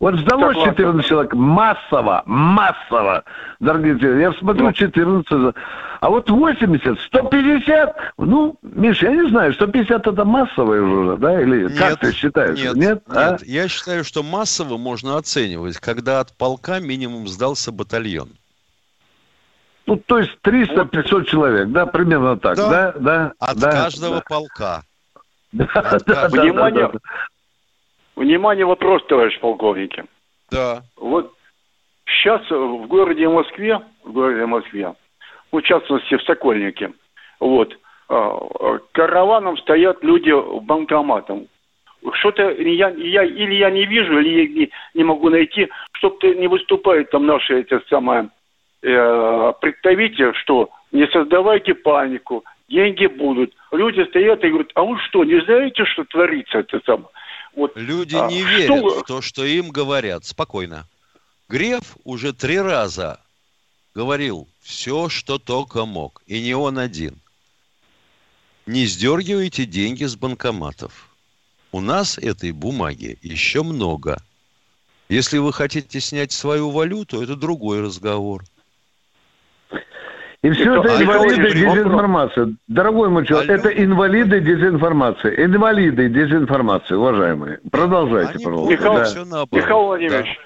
Вот сдалось Согласен. 14 человек массово, массово, дорогие друзья. Я смотрю Ну. 14, а вот 80, 150, ну, Миша, я не знаю, 150 это массовое уже, да, или как ты считаешь? Нет, Нет, а? нет. Я считаю, что массово можно оценивать, когда от полка минимум сдался батальон. Ну, то есть 300-500 человек, да, примерно так, Да. да, да. От да, каждого да. полка. Да, да, да, Внимание, да, да. Внимание, вопрос, товарищ полковники. Да. Вот сейчас в городе Москве, в городе Москве, ну, в частности в Сокольнике, вот, а, а, караваном стоят люди банкоматом. Что-то я, я, или я не вижу, или я не, не могу найти, чтобы не выступают там наши эти самые э, представители, что не создавайте панику, деньги будут. Люди стоят и говорят, а вы что, не знаете, что творится это самое? Вот, Люди а, не что верят в то, что им говорят. Спокойно. Греф уже три раза говорил все, что только мог. И не он один. Не сдергивайте деньги с банкоматов. У нас этой бумаги еще много. Если вы хотите снять свою валюту, это другой разговор. И все это инвалиды дезинформации. Дорогой мой человек, Алло. это инвалиды дезинформации. Инвалиды дезинформации, уважаемые. Продолжайте, Они пожалуйста. Михаил- Да. Михаил Владимирович,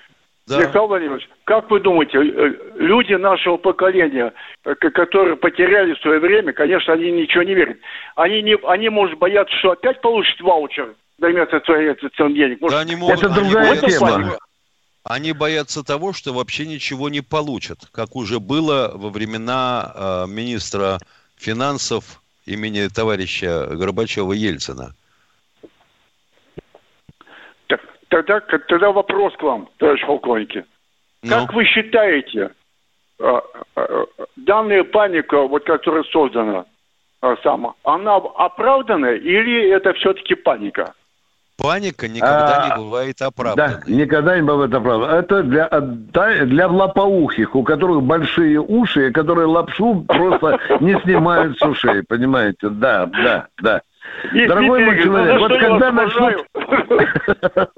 Да. Михаил Владимирович, как вы думаете, э, люди нашего поколения, э, которые потеряли свое время, конечно, они ничего не верят. Они, не, они может, боятся, что опять получат ваучер вместо своих этих денег. Может, Да, они могут- Это они другая боятся тема. Они боятся того, что вообще ничего не получат, как уже было во времена э, министра финансов имени товарища Горбачева-Ельцина. Так, тогда, тогда вопрос к вам, товарищ полковники. Ну, Как вы считаете, э, э, данная паника, вот, которая создана, э, сама, она оправдана или это все-таки паника? Паника никогда А, не бывает Да, оправданной. никогда не бывает оправдан. Это для, да, для лопоухих, у которых большие уши, и которые лапшу просто не снимают с ушей, понимаете? Да, да, да. Нет, Дорогой мой человек, вот когда начнут... <laughs>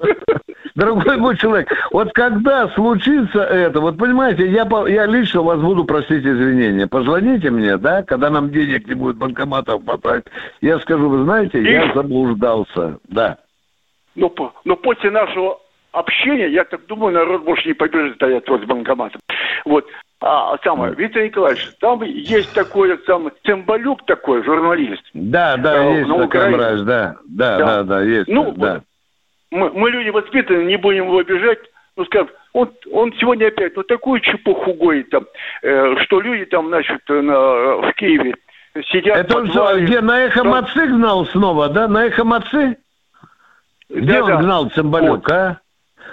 дорогой мой человек, вот когда случится это, вот понимаете, я, я лично вас буду просить извинения. Позвоните мне, да, когда нам денег не будет банкоматов хватать. Я скажу, вы знаете, я заблуждался, да. Но, но после нашего общения, я так думаю, народ больше не побежит стоять возле банкомата. Вот. А самое, Виктор Николаевич, там есть такой самый Цымбалюк такой, журналист. Да, да, э, есть такой мразь, да, да, да, да, да, есть. Ну, да. Мы, мы люди воспитанные, не будем его обижать. Ну, скажем, он, он сегодня опять ну такую чепуху гоит там, э, что люди там, значит, на, в Киеве сидят Это он где, на эхо там... Снова, да? На эхо Мацы? Где да, он да. гнал Цымбалюк, вот. а?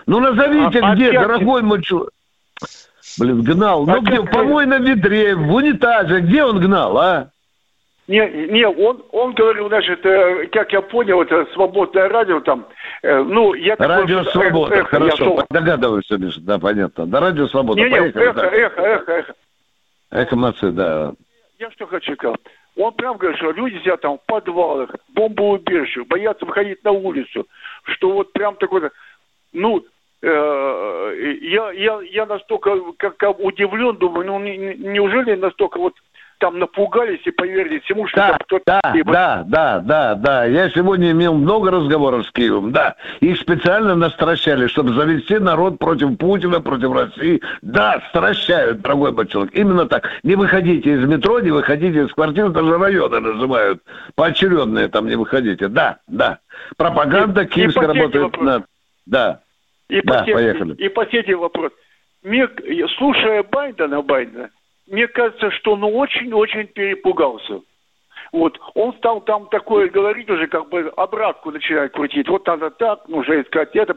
Ну, назовите, а, где, опять... дорогой мой человек. Блин, гнал. Ну, а где? В помойном ведре, в унитазе. Где он гнал, а? Не, не, он, он говорил, значит, э, как я понял, это свободное радио там. Э, ну, я радио такой, Свобода, эхо, хорошо, я догадываюсь, Миша, да, понятно. Да, радио Свобода, не, поехали. Не, эхо, да. эхо, эхо, эхо. Эхо молодцы, да. Я что хочу сказать. Он прям говорит, что люди сидят там в подвалах, бомбоубежищах, боятся выходить на улицу. Что вот прям такой, ну, Э, я, я, я настолько как, удивлен, думаю, ну неужели настолько вот там напугались и поверили всему, что да, кто-то... Да, да, да, да, да. Я сегодня имел много разговоров с Киевом, да. Их специально настращали, чтобы завести народ против Путина, против России. Да, стращают, дорогой мой человек. Именно так. Не выходите из метро, не выходите из квартир, даже районы называют. Поочередные там не выходите. Да, да. Пропаганда и, киевская работает... На... Да. И, да, по, поехали. и последний вопрос. Мне, слушая Байдена, Байдена, мне кажется, что он очень-очень перепугался. Вот, он стал там такое говорить уже, как бы обратку начинает крутить. Вот надо так, нужно искать это.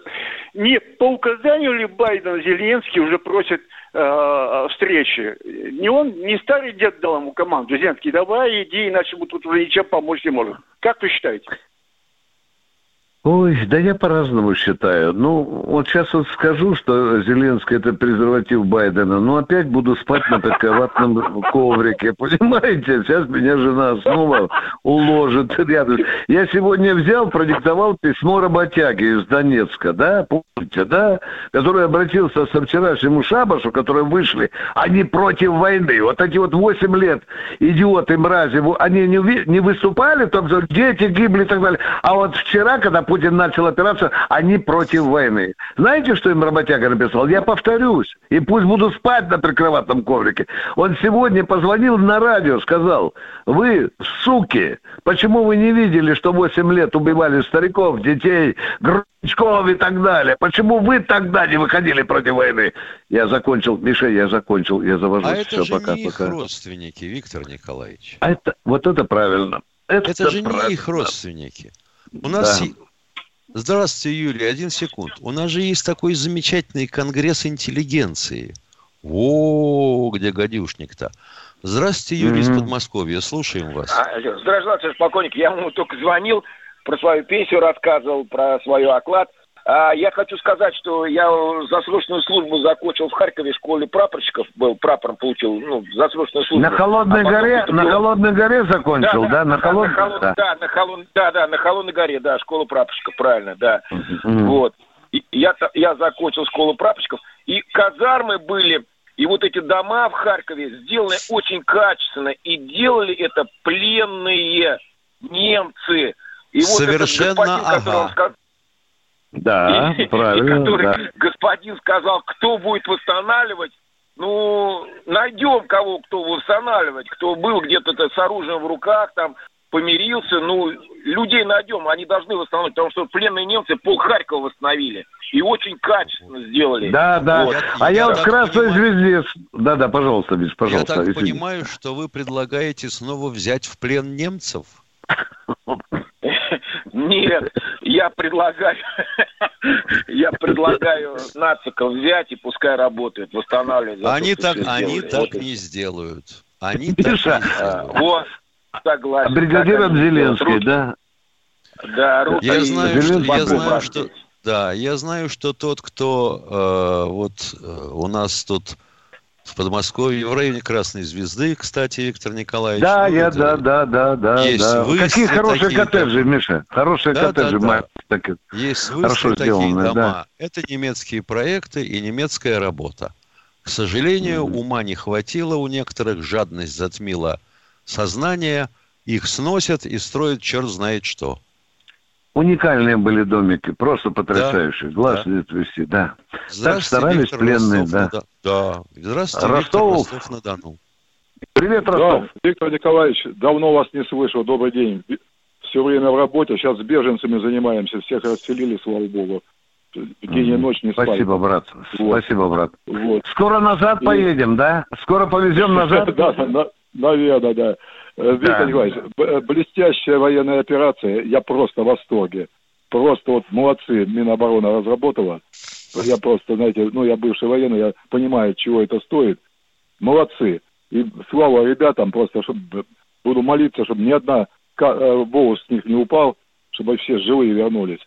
Не по указанию ли Байдена Зеленский уже просит э, встречи? Не он, не старый дед дал ему команду, Зеленский, давай иди, иначе мы тут уже ничем помочь не можем. Как вы считаете? Ой, да я по-разному считаю. Ну, вот сейчас вот скажу, что Зеленский это презерватив Байдена, но опять буду спать на подковатном коврике, понимаете? Сейчас меня жена снова уложит. Я сегодня взял, продиктовал письмо работяги из Донецка, да, помните, да, который обратился со вчерашнему шабашу, которые вышли, они против войны. Вот эти вот 8 лет идиоты, мрази, они не, не выступали, там дети гибли и так далее. А вот вчера, когда Путин начал операцию, они против войны. Знаете, что им работяга написал? Я повторюсь, и пусть буду спать на прикроватном коврике. Он сегодня позвонил на радио, сказал, вы, суки, почему вы не видели, что 8 лет убивали стариков, детей, Грудчков и так далее? Почему вы тогда не выходили против войны? Я закончил, Миша, я закончил, я завожусь. А это Все, же пока, не пока. их родственники, Виктор Николаевич. А это, вот это правильно. Это, это же правильно. не их родственники. У нас да. Здравствуйте, Юрий. Один секунд. У нас же есть такой замечательный конгресс интеллигенции. О, где гадюшник-то. Здравствуйте, Юрий mm-hmm. из Подмосковья. Слушаем вас. А, алло, здравствуйте, полковник. Я ему только звонил, про свою пенсию рассказывал, про свой оклад. А я хочу сказать, что я заслуженную службу закончил в Харькове, в школе прапорщиков был, прапором получил, ну, заслуженную службу. На Холодной а горе, поступил... на Холодной горе закончил, да? да, на, холод... на холод... да. Да, на холод... да, да, на Холодной горе, да, школа прапорщиков, правильно, да. Mm-hmm. Вот. И я, я закончил школу прапорщиков, и казармы были, и вот эти дома в Харькове сделаны очень качественно, и делали это пленные немцы. И вот Совершенно, этот господин, ага. Сказал, да, и, правильно. И который да. господин сказал, кто будет восстанавливать, ну, найдем кого, кто восстанавливать, кто был где-то с оружием в руках, там, помирился, ну, людей найдем, они должны восстановить, потому что пленные немцы пол Харькова восстановили. И очень качественно сделали. Да, да. Вот. А я, я вот в Красной понимаю... Звезде... Да, да, пожалуйста, Миш, пожалуйста. Я так извините. понимаю, что вы предлагаете снова взять в плен немцев? <laughs> Нет, я предлагаю, <laughs> я предлагаю нациков взять и пускай работают, восстанавливают. Они так, они так не сделают. Они так не сделают. Вот, согласен. Бригадиром Зеленский, да? Да, я знаю, что, я знаю, что, да, я знаю, что тот, кто э, вот э, у нас тут в Подмосковье, в районе Красной Звезды, кстати, Виктор Николаевич. Да, Ну, я, это- да, да, да, да. Есть да. выстрелы Какие хорошие такие, коттеджи, да. Миша. Хорошие Да, да, коттеджи, да. мать, так- Есть Хорошо выставки такие сделанные, дома. да. Это немецкие проекты и немецкая работа. К сожалению, ума не хватило у некоторых, жадность затмила сознание, их сносят и строят черт знает что. Уникальные были домики, просто потрясающие. Глаз да. не отвести, да. Так Здравствуйте, старались Виктор пленные, да. Ростов-на-До- Да. Здравствуйте, Ростов. Виктор Ростов-на-Дону. Привет, Да, Виктор Николаевич, давно вас не слышал. Добрый день. Все время в работе. Сейчас с беженцами занимаемся. Всех расселили, слава богу. День и ночь не спали. Спасибо, брат. Вот. Спасибо, брат. Вот. Скоро назад И- поедем, да? Скоро повезем <laughs> назад? Да, да, наверное, да. Э, Виктор Да. Николаевич, э, блестящая военная операция. Я просто в восторге. Просто вот молодцы. Минобороны разработала. Я просто, знаете, ну, я бывший военный, я понимаю, чего это стоит. Молодцы. И слава ребятам, просто, чтобы буду молиться, чтобы ни одна э, волос с них не упал, чтобы все живые вернулись.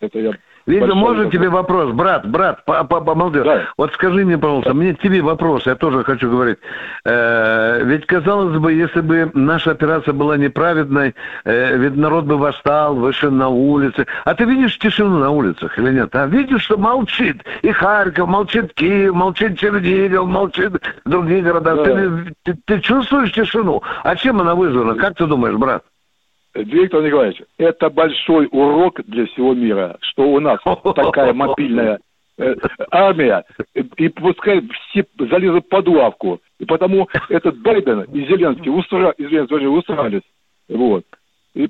Это я... Большой можно тебе вопрос? Брат, брат, по- по- помолчи. Вот скажи мне, пожалуйста, мне тебе вопрос, я тоже хочу говорить. Э, ведь, казалось бы, если бы наша операция была неправедной, э, ведь народ бы восстал, вышел на улицы. А ты видишь тишину на улицах или нет? А видишь, что молчит и Харьков, молчит Киев, молчит Чернигов, молчит другие города. Да. Ты, ты- ты чувствуешь тишину? А чем она вызвана? Как ты думаешь, брат? Виктор Николаевич, это большой урок для всего мира, что у нас такая <laughs> мобильная э, армия, и, пускай все залезут под лавку. И потому этот Байден и Зеленский, устра... и Зеленский устраивались. Вот. И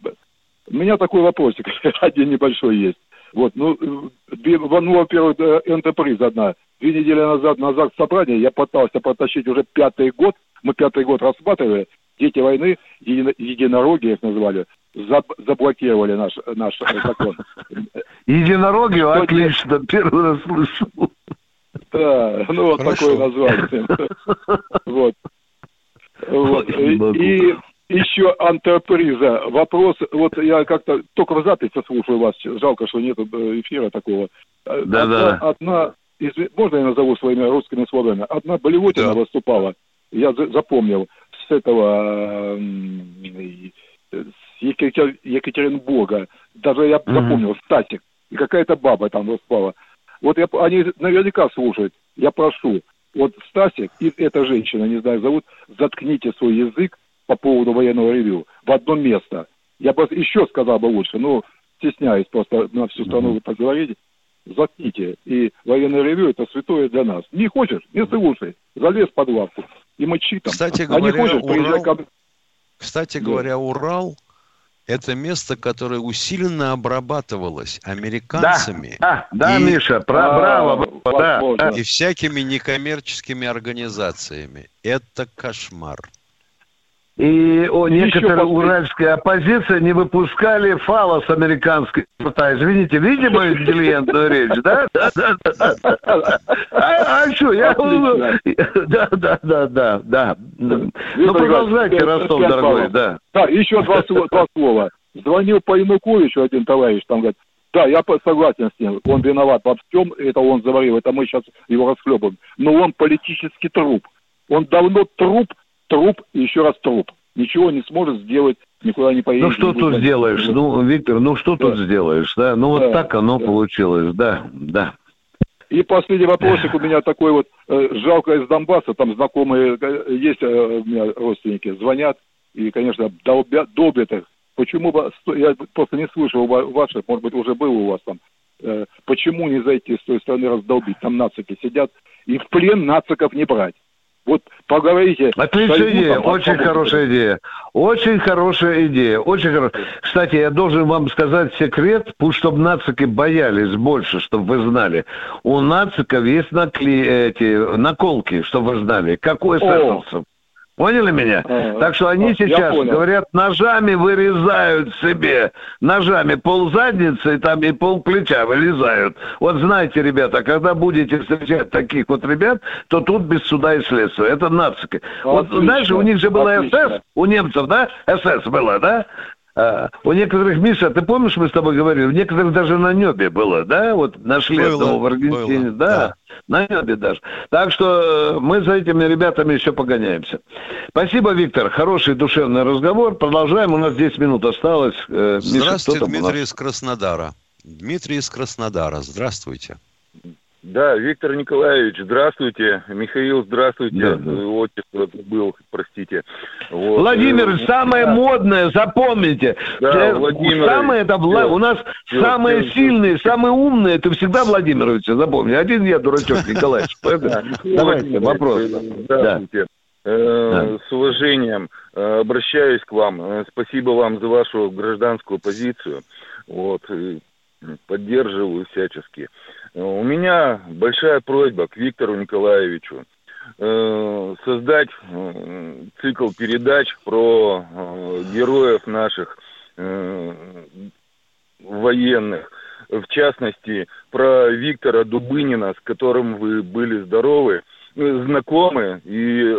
у меня такой вопросик <laughs> один небольшой есть. Вот, ну, две- ну, во-первых, энтерприз одна. Две недели назад на ЗАГС собрание я пытался протащить уже пятый год, мы пятый год рассматривали, дети войны, едино- единороги их назвали, заб- заблокировали наш, наш э, закон. Единороги, отлично, первый раз слышу. Да, ну вот такое название. Вот. Вот. И еще антерприза. Вопрос, вот я как-то только в записи слушаю вас, жалко, что нет эфира такого. Да, одна, да. одна можно я назову своими русскими словами? Одна Болевотина выступала, я за- запомнил, этого, Екатер- Екатеринбурга, даже я Мгм. запомнил, Стасик, и какая-то баба там выступала. Вот я, они наверняка слушают. Я прошу, вот Стасик и эта женщина, не знаю, зовут, заткните свой язык по поводу военного ревю в одно место. Я бы еще сказал бы лучше, но стесняюсь просто на всю страну так говорить. Заткните. И военное ревю это святое для нас. Не хочешь, не слушай. Залез под лавку и мочи там. Кстати говоря, хочешь, приезжай Урал- ко. Кстати говоря, Урал – это место, которое усиленно обрабатывалось американцами. Да, да, и- Миша, бра- браво, да, да. И всякими некоммерческими организациями. Это кошмар. И о, Еще некоторые послед- уральская оппозиция не выпускали фала с американской рта. Извините, видите мою интеллигентную речь, да? Да, да, да, да. А, а что, я... Да, да, да, да, да. Ну, продолжайте, Ростов, дорогой, да. Да, еще два, слова- два слова. Звонил по Януковичу один товарищ, там говорит, да, я согласен с ним, он виноват во всем, это он заварил, это мы сейчас его расхлебываем. Но он политический труп. Он давно труп, труп и еще раз труп. Ничего не сможет сделать, никуда не поедет. Ну что тут сделаешь? Ну, Виктор, ну что тут сделаешь, да? Ну вот Да, так оно получилось, да, да. И последний вопросик <laughs> у меня такой вот, э, жалко из Донбасса, там знакомые э, есть э, у меня родственники, звонят и, конечно, долбят, долбят их. Почему, я просто не слышал ва- ваших, может быть, уже было у вас там, почему не зайти с той стороны раздолбить, там нацики сидят, и в плен нациков не брать. Вот поговорите. Отличная идея, там, очень а- хорошая идея. Очень хорошая идея, очень хорошая. Кстати, я должен вам сказать секрет, пусть чтобы нацики боялись больше, чтобы вы знали. У нациков есть накли... эти наколки, чтобы вы знали, как у эсэсовцев. Поняли меня? А, так что они а, сейчас, говорят, ножами вырезают себе, ножами пол задницы там и пол плеча вырезают. Вот знаете, ребята, когда будете встречать таких вот ребят, то тут без суда и следствия. Это нацики. Вот Отлично, знаешь, у них же было отлично. СС, у немцев, да? СС было, да? А, у некоторых, Миша, ты помнишь, мы с тобой говорили, у некоторых даже на небе было, да? Вот нашли Было, одного в Аргентине, было, да, на небе даже. Так что э, мы за этими ребятами еще погоняемся. Спасибо, Виктор. Хороший душевный разговор. Продолжаем. У нас 10 минут осталось. Э, Миша, Здравствуйте? Дмитрий из Краснодара. Дмитрий из Краснодара, здравствуйте. Да, Виктор Николаевич, здравствуйте. Михаил, здравствуйте. Да, да. Отчество был, простите. Вот. Владимир, Э, самое да. модное, запомните. Да, Э, Владимир, самое это Вла- у нас всё, самые всё, сильные, самые умные, это всегда Владимировича, запомни. Один я дурачок Николаевич. <laughs> Да, Давайте, Владимирович, вопрос. э, Да. Здравствуйте. Э, С уважением э, обращаюсь к вам. Э, Спасибо вам за вашу гражданскую позицию. Вот. Поддерживаю всячески. Э, У меня большая просьба к Виктору Николаевичу э, создать э, цикл передач про героев наших военных. В частности, про Виктора Дубынина, с которым вы были здоровы, знакомы и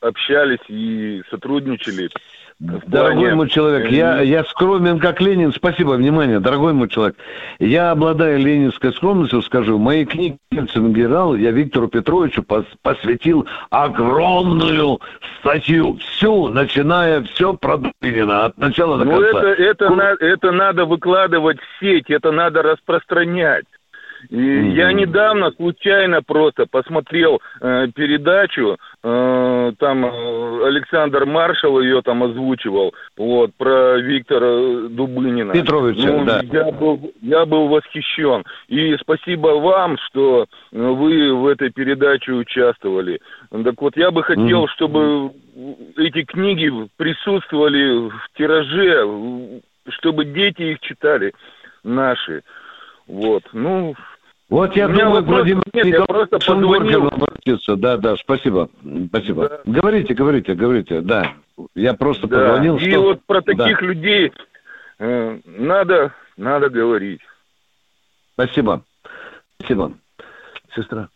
общались и сотрудничали. Дорогой мой человек, я, я скромен как Ленин. Спасибо, внимание, дорогой мой человек. Я, обладая ленинской скромностью, скажу, в моей книге «Ельцин генерал» я Виктору Петровичу пос- посвятил огромную статью. Всю, начиная все про Дубинина, от начала до Ну, конца. это, это, на- это надо выкладывать в сеть, это надо распространять. Я недавно случайно просто посмотрел э, передачу, э, там э, Александр Маршал ее там озвучивал, вот, про Виктора Дубынина. Петровича, Ну, да. Я был, я был восхищен. И спасибо вам, что вы в этой передаче участвовали. Так вот, я бы хотел, чтобы эти книги присутствовали в тираже, чтобы дети их читали, наши. Вот, ну... Вот я думаю, вопросов Владимир нет, я просто Николаевич позвонил. Горкин обратится. Да, да, спасибо. Спасибо. Говорите, говорите, говорите, да. Я просто Да, позвонил, и что... вот про Да. таких людей э, надо, надо говорить. Спасибо. Спасибо. Сестра,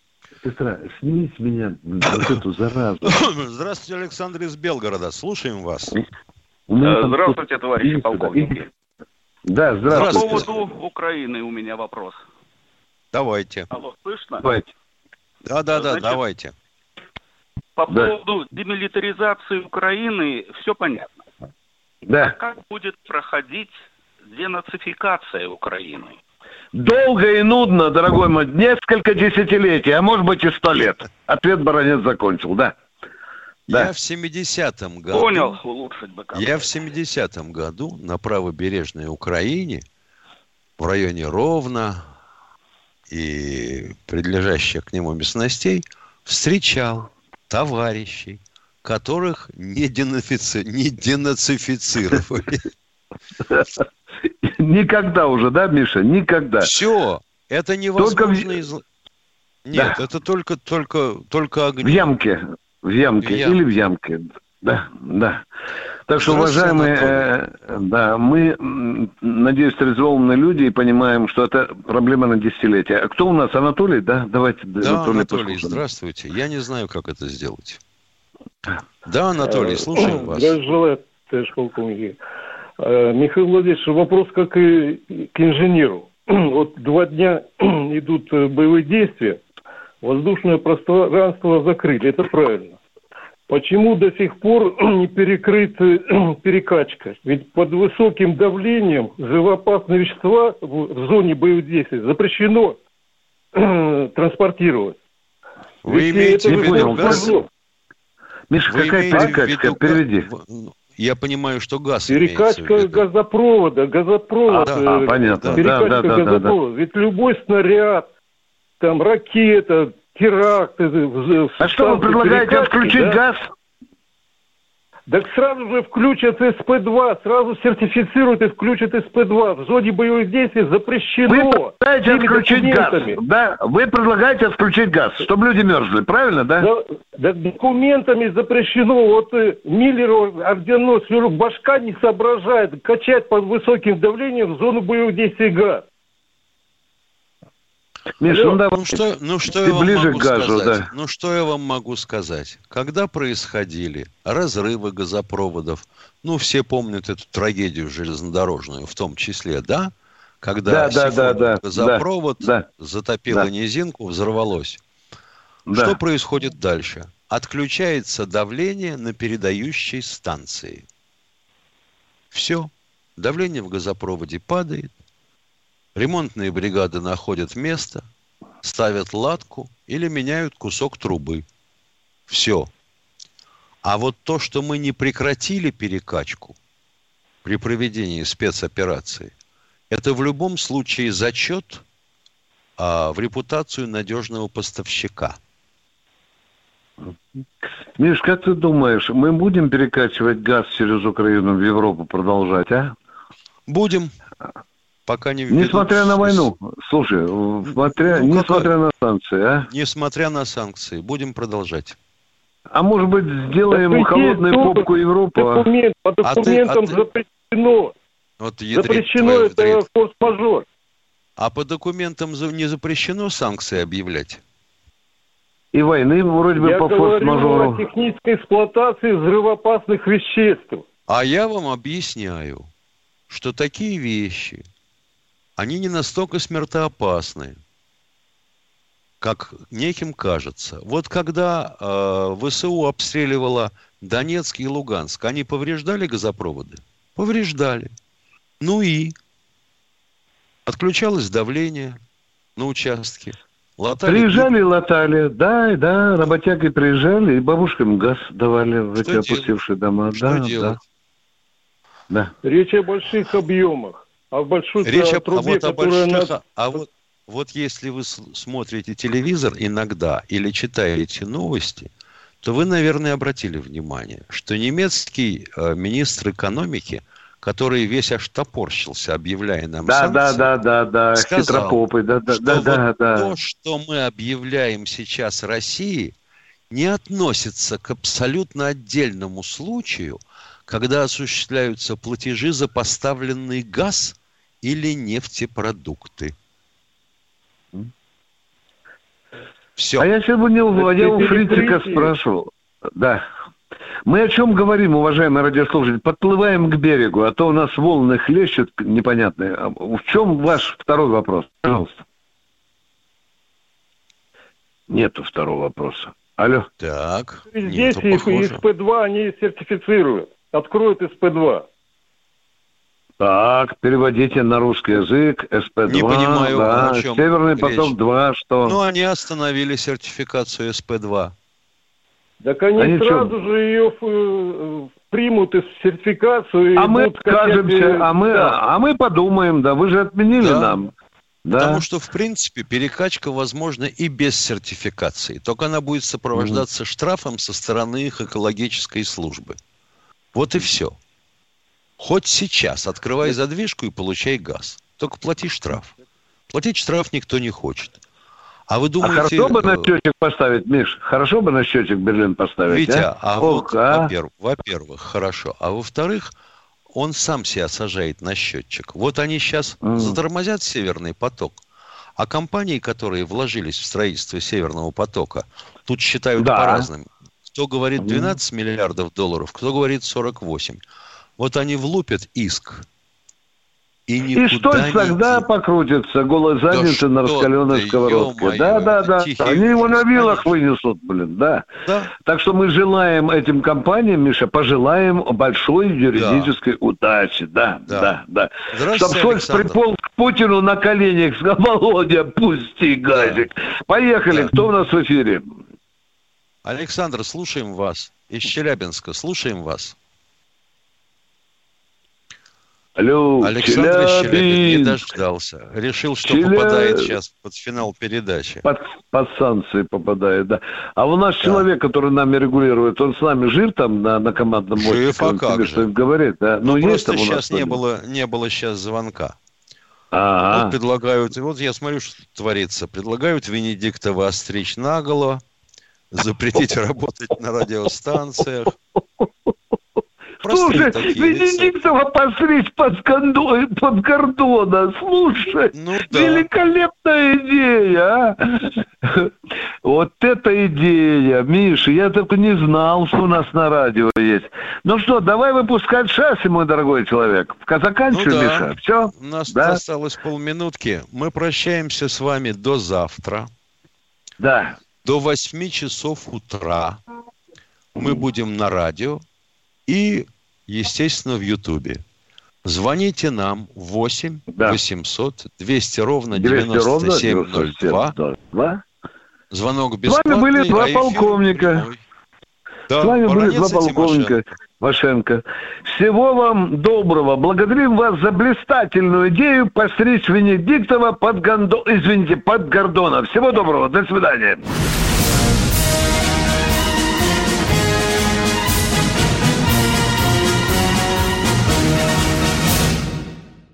сестра, сними с меня вот эту заразу. <coughs> Здравствуйте, Александр из Белгорода. Слушаем вас. Э, Здравствуйте, товарищи полковники. Да, По здравствуйте. поводу Украины у меня вопрос. Давайте. Алло, слышно? Давайте. Да, да, да, Значит, давайте. По Да. поводу демилитаризации Украины все понятно. Да. Как будет проходить денацификация Украины? Долго и нудно, дорогой мой, несколько десятилетий, а может быть и сто лет. Ответ баронец закончил, да. Да. Я в 70-м году... Понял, улучшить бы. Я в 70-м году на правобережной Украине, в районе Ровно и прилежащих к нему местностей, встречал товарищей, которых не, денацифици- не денацифицировали. <laughs> Никогда уже, да, Миша? Никогда. Все, это невозможно из... Нет, Да. это только, только, только огонь. В ямке. В ямке. В ямке. Или в ямке. Да, да. Так что, уважаемые, э, да, мы, надеюсь, трезвоумные люди и понимаем, что это проблема на десятилетия. А кто у нас? Анатолий, да? Давайте Да, Анатолий Анатолий, здравствуйте. Я не знаю, как это сделать. Да, Анатолий, слушаем вас. Здравия желаю, товарищ полковник. Э, Михаил Владимирович, вопрос как и к инженеру. <clears throat> Вот два дня <clears throat> идут э, боевые действия, воздушное пространство закрыли, это правильно. Почему до сих пор <clears throat> не перекрыта <clears throat> перекачка? Ведь под высоким давлением живоопасные вещества в зоне боевых действий запрещено <clears throat> транспортировать. Вы Ведь имеете это в виду газ? Миша, Вы какая перекачка? виду Переведи. Я понимаю, что газ Перекачка газопровода, газопровод. А, э, а, понятно. Перекачка Да, да, да, да, газопровода. Ведь любой снаряд, там ракета, теракт. э, в- в А что вы предлагаете отключить да? газ? Так сразу же включат СП-2, сразу сертифицируют и включат СП-2. В зоне боевых действий запрещено. Вы предлагаете отключить газ, да? Вы предлагаете отключить газ, чтобы люди мерзли, правильно, да? Да, да документами запрещено. Вот э, Миллеру орденос, говорю, башка не соображает качать под высоким давлением в зону боевых действий газ. Миш, Алло, ну давай. ну что, ну что я вам ближе могу к газу, сказать? да. Ну что я вам могу сказать? Когда происходили разрывы газопроводов, ну все помнят эту трагедию железнодорожную, в том числе, да? Когда Да, да, да, газопровод да, затопило да. низинку, взорвалось. Да. Что происходит дальше? Отключается давление на передающей станции. Все. Давление в газопроводе падает. Ремонтные бригады находят место, ставят латку или меняют кусок трубы. Все. А вот то, что мы не прекратили перекачку при проведении спецоперации, это в любом случае зачет а, в репутацию надежного поставщика. Миш, как ты думаешь, мы будем перекачивать газ через Украину в Европу продолжать, а? Будем. Пока не введут Несмотря на войну. Слушай, смотря, Ну, несмотря на санкции, а? Несмотря на санкции, будем продолжать. А может быть, сделаем Запретить холодную трубы, попку Европу? а? Документ, по А ты- а документам ты- запрещено. Вот ядрит Запрещено это форс-мажор. А по документам не запрещено санкции объявлять? И войны вроде бы Я по говорю форс-мажору. о технической эксплуатации взрывоопасных веществ. А я вам объясняю, что такие вещи, они не настолько смертоопасны, как неким кажется. Вот когда э, ВСУ обстреливала Донецк и Луганск, они повреждали газопроводы? Повреждали. Ну и? Отключалось давление на участке. Латали Приезжали и латали, да, да, работяги приезжали и бабушкам газ давали в эти делать? опустевшие дома. Что да, делать? да, да. Речь о больших объемах. А в большой Речь о, а трубе, вот о которая больших, на- а вот, вот если вы смотрите телевизор иногда или читаете новости, то вы, наверное, обратили внимание, что немецкий э, министр экономики, который весь аж топорщился, объявляя нам Да, да, санкции, да, да, да, сказал, хитропопы, да, да, что да, вот да, да. то, что мы объявляем сейчас России, не относится к абсолютно отдельному случаю, когда осуществляются платежи за поставленный газ или нефтепродукты. Все. А я сегодня не у- я Фрицика спрашивал. Да. Мы о чем говорим, уважаемые радиослушатели? Подплываем к берегу, а то у нас волны хлещут непонятные. А В чем ваш второй вопрос? Пожалуйста. Нету второго вопроса. Алло. Так. Здесь их похоже. СП-2 они сертифицируют. Откроют СП-2. Так, переводите на русский язык. СП-2. Не понимаю, да. о чем Северный речь. поток-2, что? Ну, они остановили сертификацию СП-2. Так они, Они сразу чё? же ее э, примут из сертификацию. и а мы будут скачать, э, откажемся, а мы, да. а мы подумаем, да, вы же отменили Да. нам. Да. Потому что, в принципе, перекачка возможна и без сертификации. Только она будет сопровождаться штрафом со стороны их экологической службы. Вот и все. Хоть сейчас открывай задвижку и получай газ. Только плати штраф. Платить штраф никто не хочет. А вы А думаете... хорошо бы на э, счетчик поставить, Миш, хорошо бы на счетчик Берлин поставить, Витя, а? а Ох, вот, а? во-первых, во-первых, хорошо. А во-вторых, он сам себя сажает на счетчик. Вот они сейчас Мгм. затормозят Северный поток, а компании, которые вложились в строительство Северного потока, тут считают Да. по-разному. Кто говорит Мгм. 12 миллиардов долларов, кто говорит 48. Вот они влупят иск. И И Штольц не тогда де- покрутится голой задницей на что раскаленной ты, сковородке. Да, да, да. тихий Они его на вилах вынесут, блин, да. Да. Так что мы желаем этим компаниям, Миша, пожелаем большой юридической удачи. Да, Да. да, да. Здравствуйте, Чтоб Шольц приполз к Путину на коленях, сказал, Володя, пусти газик. Поехали, Да. кто у нас в эфире? Александр, слушаем вас. Из Челябинска, слушаем вас. Алло, Александр из Челябинска не Челябинск. дождался. Решил, что Челя- попадает сейчас под финал передачи. Под, под санкции попадает, да. А у нас Да. человек, который нами регулирует, он с нами жив там на, на командном мостике? Жив, а как же? говорит, да? Ну, есть просто нас сейчас не было, не было сейчас звонка. Ага. Вот предлагают, и вот я смотрю, что творится. Предлагают Венедиктова остричь наголо, запретить работать на радиостанциях. Слушай. Венедиктова постричь под, кондо... под кордона. Слушай, Ну да. великолепная идея, а? Вот это идея, Миша, я только не знал, что у нас на радио есть. Ну что, давай выпускать шасси, мой дорогой человек. Заканчивай, Ну да. Миша. Все? У нас Да? осталось полминутки. Мы прощаемся с вами до завтра. Да. До 8 часов утра мы будем на радио и, естественно, в Ютубе. Звоните нам 8 800 200 ровно 200 ровно 9702. 9702. Звонок С бесплатный. вами были два а полковника. Да, С вами были два полковника. Машенко. Всего вам доброго. Благодарим вас за блистательную идею постричь Венедиктова под Гондо... Извините, под Гордона. Всего доброго. До свидания.